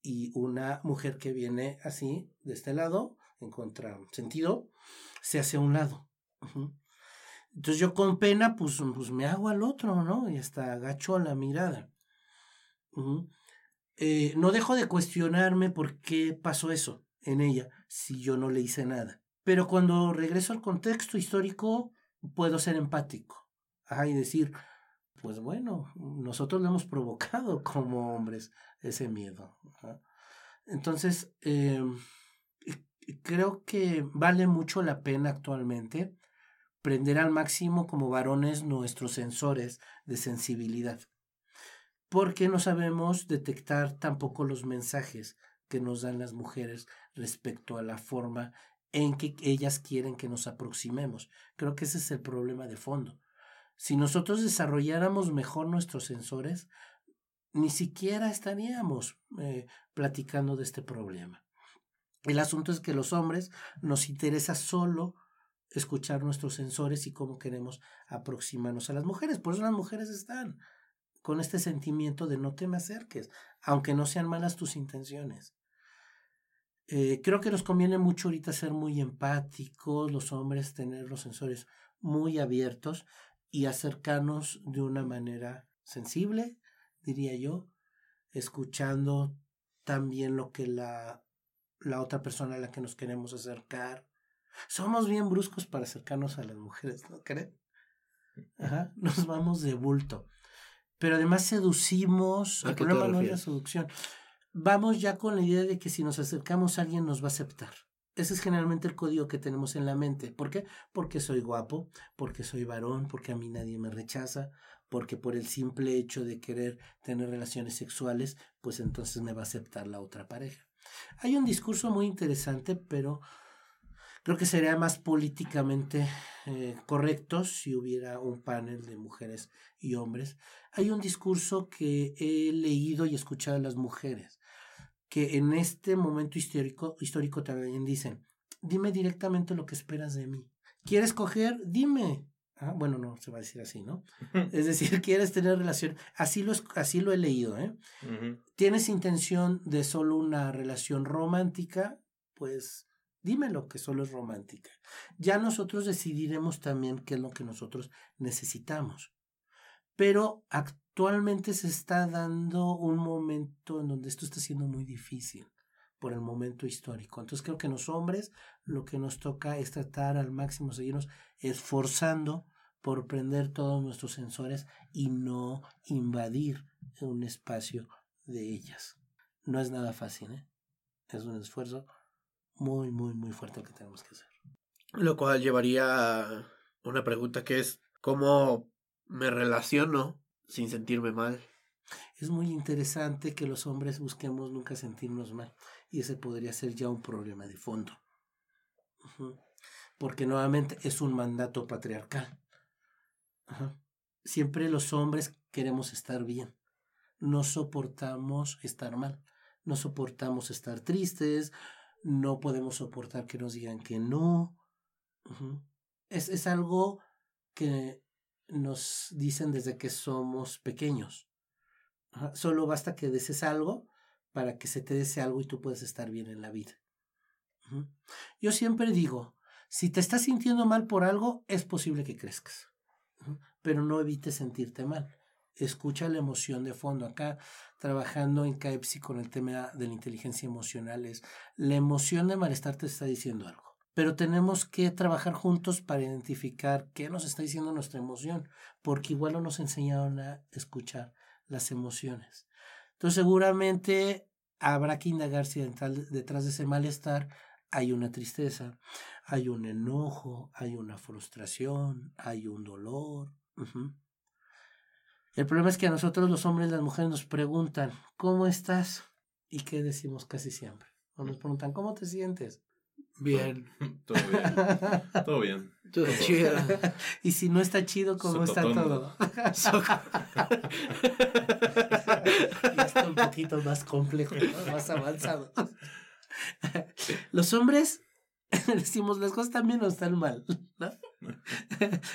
y una mujer que viene así, de este lado, en contrasentido, se hace a un lado. Entonces yo con pena, pues, pues me hago al otro, ¿no? Y hasta agacho la mirada. Eh, no dejo de cuestionarme por qué pasó eso en ella, si yo no le hice nada. Pero cuando regreso al contexto histórico, puedo ser empático. Y decir, pues bueno, nosotros lo hemos provocado como hombres ese miedo. Entonces, em, creo que vale mucho la pena actualmente prender al máximo como varones nuestros sensores de sensibilidad, porque no sabemos detectar tampoco los mensajes que nos dan las mujeres respecto a la forma en que ellas quieren que nos aproximemos. Creo que ese es el problema de fondo. Si nosotros desarrolláramos mejor nuestros sensores, ni siquiera estaríamos eh, platicando de este problema. El asunto es que los hombres nos interesa solo escuchar nuestros sensores y cómo queremos aproximarnos a las mujeres. Por eso las mujeres están con este sentimiento de no te me acerques, aunque no sean malas tus intenciones. Eh, creo que nos conviene mucho ahorita ser muy empáticos, los hombres tener los sensores muy abiertos y acercarnos de una manera sensible, diría yo, escuchando también lo que la, la otra persona a la que nos queremos acercar. Somos bien bruscos para acercarnos a las mujeres, ¿no creen? Ajá, nos vamos de bulto. Pero además seducimos, el problema no es la seducción. Vamos ya con la idea de que si nos acercamos alguien nos va a aceptar. Ese es generalmente el código que tenemos en la mente. ¿Por qué? Porque soy guapo, porque soy varón, porque a mí nadie me rechaza, porque por el simple hecho de querer tener relaciones sexuales, pues entonces me va a aceptar la otra pareja. Hay un discurso muy interesante, pero Creo que sería más políticamente eh, correcto si hubiera un panel de mujeres y hombres. Hay un discurso que he leído y escuchado de las mujeres, que en este momento histórico, histórico también dicen, dime directamente lo que esperas de mí. ¿Quieres coger? Dime. Ah, bueno, no se va a decir así, ¿no? es decir, quieres tener relación. Así lo, así lo he leído, ¿eh? ¿Tienes intención de solo una relación romántica? Pues Dímelo que solo es romántica. Ya nosotros decidiremos también qué es lo que nosotros necesitamos. Pero actualmente se está dando un momento en donde esto está siendo muy difícil por el momento histórico. Entonces creo que los hombres lo que nos toca es tratar al máximo, seguirnos esforzando por prender todos nuestros sensores y no invadir un espacio de ellas. No es nada fácil, ¿eh? Es un esfuerzo muy, muy, muy fuerte que tenemos que hacer. Lo cual llevaría a una pregunta que es, ¿cómo me relaciono sin sentirme mal? Es muy interesante que los hombres busquemos nunca sentirnos mal y ese podría ser ya un problema de fondo. Porque nuevamente es un mandato patriarcal. Siempre los hombres queremos estar bien. No soportamos estar mal. No soportamos estar tristes, no podemos soportar que nos digan que no. es, es algo que nos dicen desde que somos pequeños. Solo basta que desees algo para que se te dese algo y tú puedes estar bien en la vida. Yo siempre digo, si te estás sintiendo mal por algo, es posible que crezcas, pero no evites sentirte mal escucha la emoción de fondo. Acá trabajando en CAEPSI con el tema de la inteligencia emocional es la emoción de malestar te está diciendo algo. Pero tenemos que trabajar juntos para identificar qué nos está diciendo nuestra emoción, porque igual no nos enseñaron a escuchar las emociones. Entonces seguramente habrá que indagar si detrás de ese malestar hay una tristeza, hay un enojo, hay una frustración, hay un dolor. El problema es que a nosotros los hombres y las mujeres nos preguntan, ¿cómo estás? ¿Y qué decimos casi siempre? O nos preguntan, ¿cómo te sientes? Bien. Todo bien. Todo bien. Todo chido. y si no está chido, ¿cómo está todo? ya está un poquito más complejo, más avanzado. Los hombres decimos las cosas también no están mal. ¿no?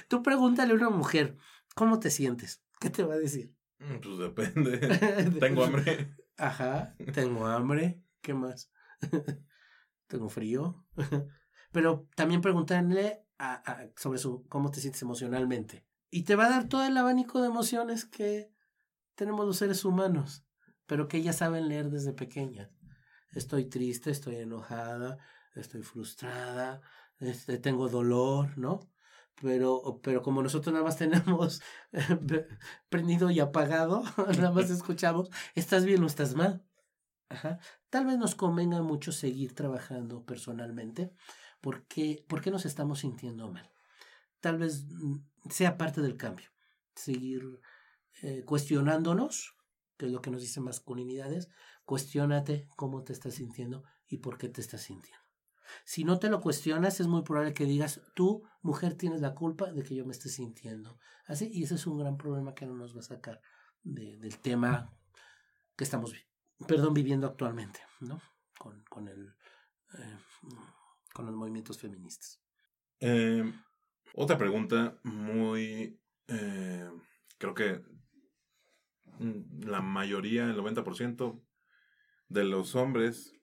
Tú pregúntale a una mujer, ¿cómo te sientes? ¿Qué te va a decir? Mm, pues depende. tengo hambre. Ajá, tengo hambre. ¿Qué más? tengo frío. Pero también preguntarle sobre su, cómo te sientes emocionalmente. Y te va a dar todo el abanico de emociones que tenemos los seres humanos, pero que ellas saben leer desde pequeñas. Estoy triste, estoy enojada, estoy frustrada, este, tengo dolor, ¿no? pero, pero como nosotros nada más tenemos prendido y apagado, nada más escuchamos, ¿estás bien o estás mal? Tal vez nos convenga mucho seguir trabajando personalmente, porque, porque nos estamos sintiendo mal. Tal vez mm, sea parte del cambio, seguir eh, cuestionándonos, que es lo que nos dicen masculinidades, cuestionate cómo te estás sintiendo y por qué te estás sintiendo. Si no te lo cuestionas, es muy probable que digas, tú, mujer, tienes la culpa de que yo me esté sintiendo así. Y ese es un gran problema que no nos va a sacar del tema que estamos perdón, viviendo actualmente, ¿no? Con, con, el, eh, con los movimientos feministas. Eh, otra pregunta muy... Eh, creo que la mayoría, el 90% de los hombres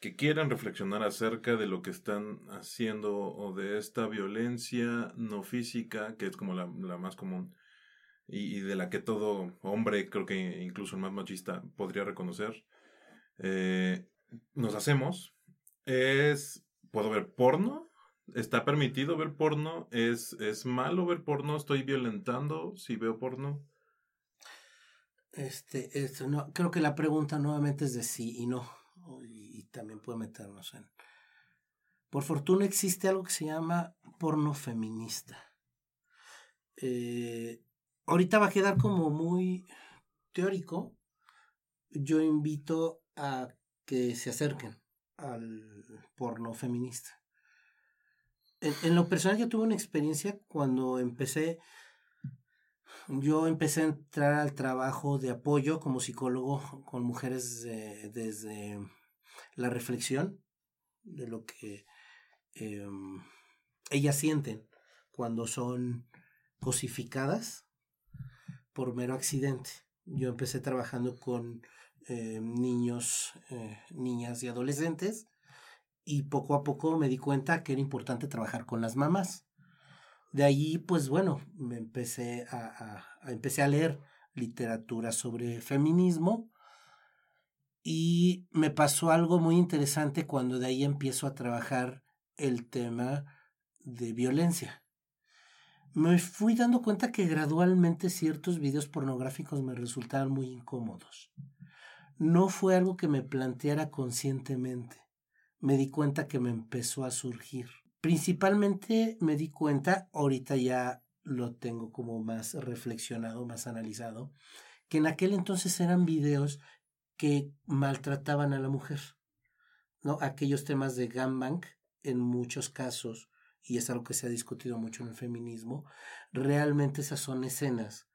que quieran reflexionar acerca de lo que están haciendo o de esta violencia no física, que es como la, más común, y, de la que todo hombre, creo que incluso el más machista, podría reconocer, eh, nos hacemos, es, ¿puedo ver porno? ¿Está permitido ver porno? ¿Es, ¿Es malo ver porno? ¿Estoy violentando si veo porno? Este, esto, no, creo que la pregunta nuevamente es de sí y no y, también puede meternos en... Por fortuna existe algo que se llama porno feminista. Eh, ahorita va a quedar como muy teórico. Yo invito a que se acerquen al porno feminista. en, lo personal yo tuve una experiencia cuando empecé, yo empecé a entrar al trabajo de apoyo como psicólogo con mujeres desde la reflexión de lo que eh, ellas sienten cuando son cosificadas por mero accidente. Yo empecé trabajando con eh, niños, eh, niñas y adolescentes y poco a poco me di cuenta que era importante trabajar con las mamás. De ahí, pues bueno, me empecé a, a, empecé a leer literatura sobre feminismo y me pasó algo muy interesante cuando de ahí empiezo a trabajar el tema de violencia. Me fui dando cuenta que gradualmente ciertos videos pornográficos me resultaban muy incómodos. No fue algo que me planteara conscientemente. Me di cuenta que me empezó a surgir. Principalmente me di cuenta, ahorita ya lo tengo como más reflexionado, más analizado, que en aquel entonces eran videos que maltrataban a la mujer. ¿no? Aquellos temas de gangbang, en muchos casos, y es algo que se ha discutido mucho en el feminismo, realmente esas son escenas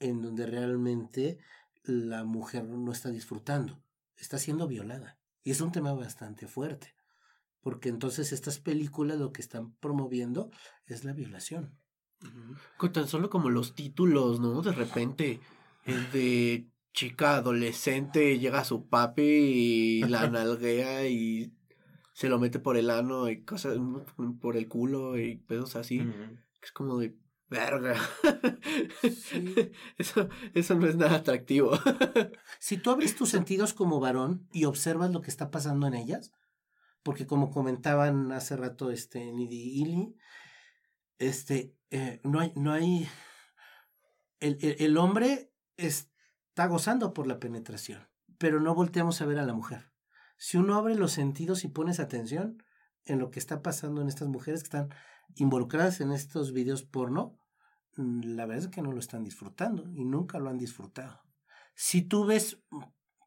en donde realmente la mujer no está disfrutando, está siendo violada. Y es un tema bastante fuerte, porque entonces estas películas lo que están promoviendo es la violación. Tan solo como los títulos, ¿no? De repente, el de chica adolescente llega a su papi y la nalguea y se lo mete por el ano y cosas por el culo y pedos así. Es como de verga. Eso, eso no es nada atractivo. si tú abres tus sentidos como varón y observas lo que está pasando en ellas, porque como comentaban hace rato este Nidi Ili, este, eh, no hay, no hay, el, el, el hombre es, está gozando por la penetración, pero no volteamos a ver a la mujer. Si uno abre los sentidos y pones atención en lo que está pasando en estas mujeres que están involucradas en estos videos porno, la verdad es que no lo están disfrutando y nunca lo han disfrutado. Si tú ves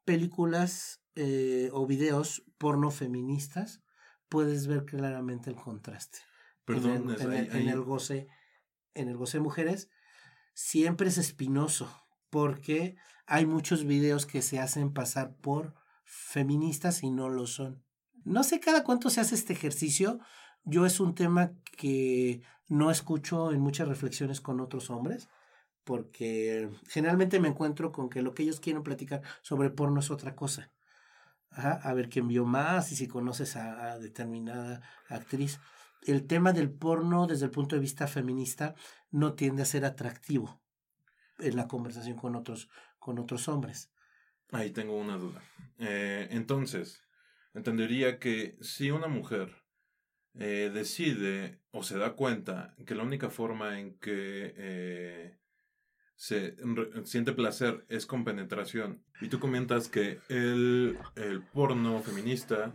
películas eh, o videos porno feministas, puedes ver claramente el contraste. Perdón, en el, en el goce, en el goce de mujeres, siempre es espinoso porque hay muchos videos que se hacen pasar por feministas y no lo son. No sé cada cuánto se hace este ejercicio. Yo es un tema que no escucho en muchas reflexiones con otros hombres, porque generalmente me encuentro con que lo que ellos quieren platicar sobre porno es otra cosa. a ver quién vio más y si conoces a, determinada actriz. El tema del porno desde el punto de vista feminista no tiende a ser atractivo en la conversación con otros, con otros hombres. Ahí tengo una duda. Eh, entonces, entendería que si una mujer eh, decide o se da cuenta que la única forma en que eh, se siente placer es con penetración, y tú comentas que el, el porno feminista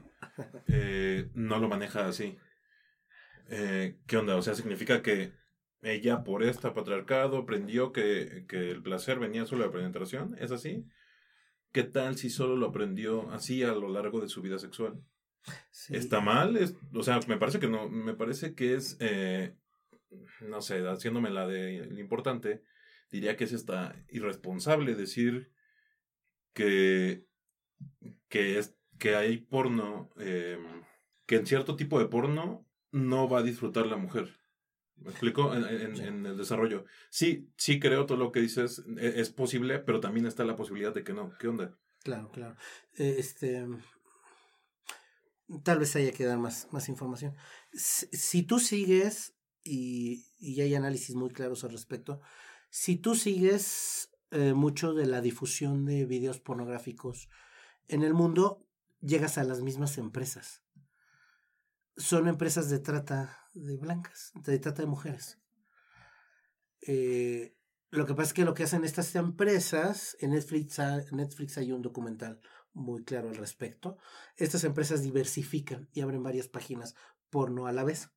no lo maneja así. ¿Qué onda? O sea, significa que ella por este patriarcado aprendió que, que, el placer venía solo de la penetración, ¿es así? ¿Qué tal si solo lo aprendió así a lo largo de su vida sexual? ¿Está mal? Es, o sea, me parece que no, me parece que es, eh, no sé, haciéndome la de lo importante, diría que es esta irresponsable decir que, que, es, que hay porno, eh, que en cierto tipo de porno no va a disfrutar la mujer. ¿Me explico? En, el desarrollo. Sí, sí creo todo lo que dices e, es, posible, pero también está la posibilidad de que no. ¿Qué onda? Claro, claro. Este. Tal vez haya que dar más, más información. Si, tú sigues, y, y, hay análisis muy claros al respecto, si tú sigues eh, mucho de la difusión de videos pornográficos en el mundo, llegas a las mismas empresas. Son empresas de trata de blancas, de trata de mujeres. Eh, lo que pasa es que lo que hacen estas empresas, en Netflix, Netflix hay un documental muy claro al respecto, estas empresas diversifican y abren varias páginas porno a la vez.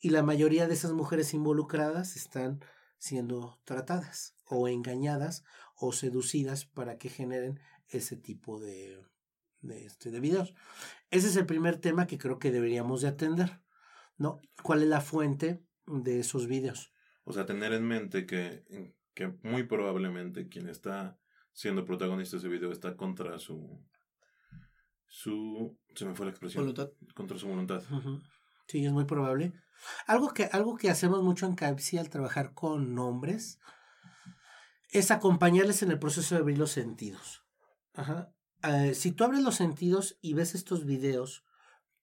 Y la mayoría de esas mujeres involucradas están siendo tratadas o engañadas o seducidas para que generen ese tipo de, de, este, de videos. Ese es el primer tema que creo que deberíamos de atender. ¿no? ¿Cuál es la fuente de esos videos? O sea, tener en mente que, que muy probablemente quien está siendo protagonista de ese video está contra su su se me fue la expresión voluntad. contra su voluntad. Sí es muy probable. Algo que algo que hacemos mucho en CAPSI al trabajar con nombres es acompañarles en el proceso de abrir los sentidos. Ajá. Eh, si tú abres los sentidos y ves estos videos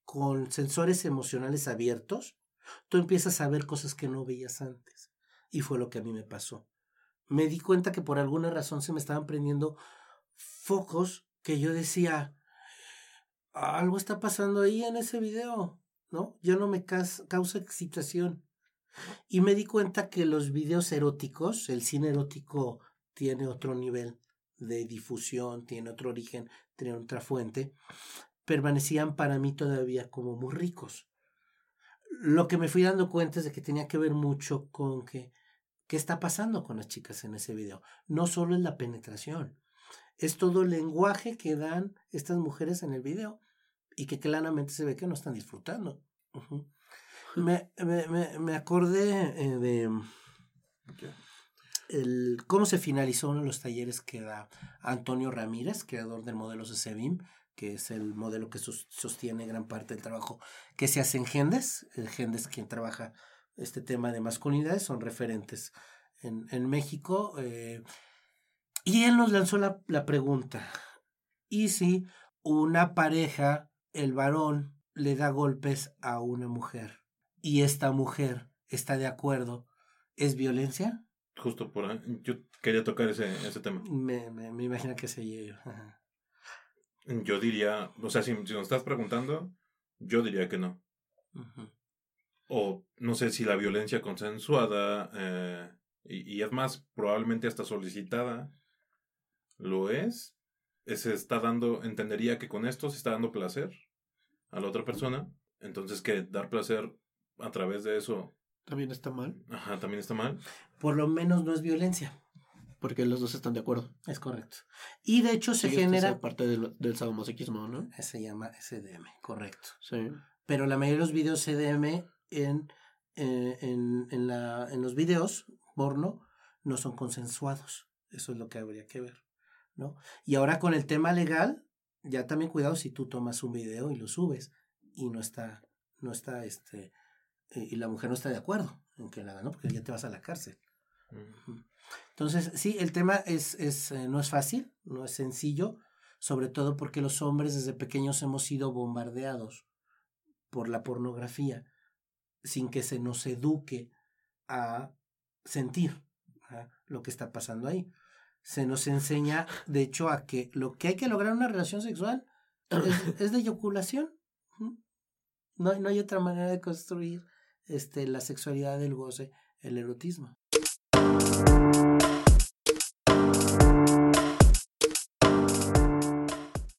con sensores emocionales abiertos tú empiezas a ver cosas que no veías antes. Y fue lo que a mí me pasó me di cuenta que por alguna razón se me estaban prendiendo focos que yo decía, algo está pasando ahí en ese video, ¿no? Ya no me causa excitación. Y me di cuenta que los videos eróticos, el cine erótico tiene otro nivel de difusión, tiene otro origen, tiene otra fuente, permanecían para mí todavía como muy ricos. Lo que me fui dando cuenta es de que tenía que ver mucho con que qué está pasando con las chicas en ese video. No solo es la penetración, es todo el lenguaje que dan estas mujeres en el video y que claramente se ve que no están disfrutando. me, me, me, acordé eh, de el, cómo se finalizó uno de los talleres que da Antonio Ramírez, creador del modelo CCBIM, que es el modelo que sostiene gran parte del trabajo que se hace en Gendes. El Gendes quien trabaja este tema de masculinidades, son referentes en, en México. Eh, y él nos lanzó la, la pregunta, ¿y si una pareja, el varón, le da golpes a una mujer y esta mujer está de acuerdo, ¿es violencia? Justo por ahí, yo quería tocar ese, ese tema. Me, me, me imagino que se Yo diría, o sea, si, si, nos estás preguntando, yo diría que no o no sé si la violencia consensuada eh, y, es más probablemente hasta solicitada lo es se está dando entendería que con esto se está dando placer a la otra persona entonces que dar placer a través de eso también está mal. Ajá también está mal. Por lo menos no es violencia. Porque los dos están de acuerdo. Es correcto. Y de hecho se genera parte del, del sadomasoquismo no se llama SDM correcto. Sí. Pero la mayoría de los videos SDM en, eh, en, en, la, en los videos porno no son consensuados. Eso es lo que habría que ver. ¿no? Y ahora con el tema legal, ya también cuidado si tú tomas un video y lo subes y no está, no está, este, y la mujer no está de acuerdo en que la haga, ¿no? Porque ya te vas a la cárcel. Entonces, sí, el tema es, es, eh, no es fácil, no es sencillo, sobre todo porque los hombres desde pequeños hemos sido bombardeados por la pornografía sin que se nos eduque a sentir lo que está pasando ahí. Se nos enseña, de hecho, a que lo que hay que lograr en una relación sexual es, de eyaculación. No, no hay otra manera de construir este, la sexualidad, el goce, el erotismo.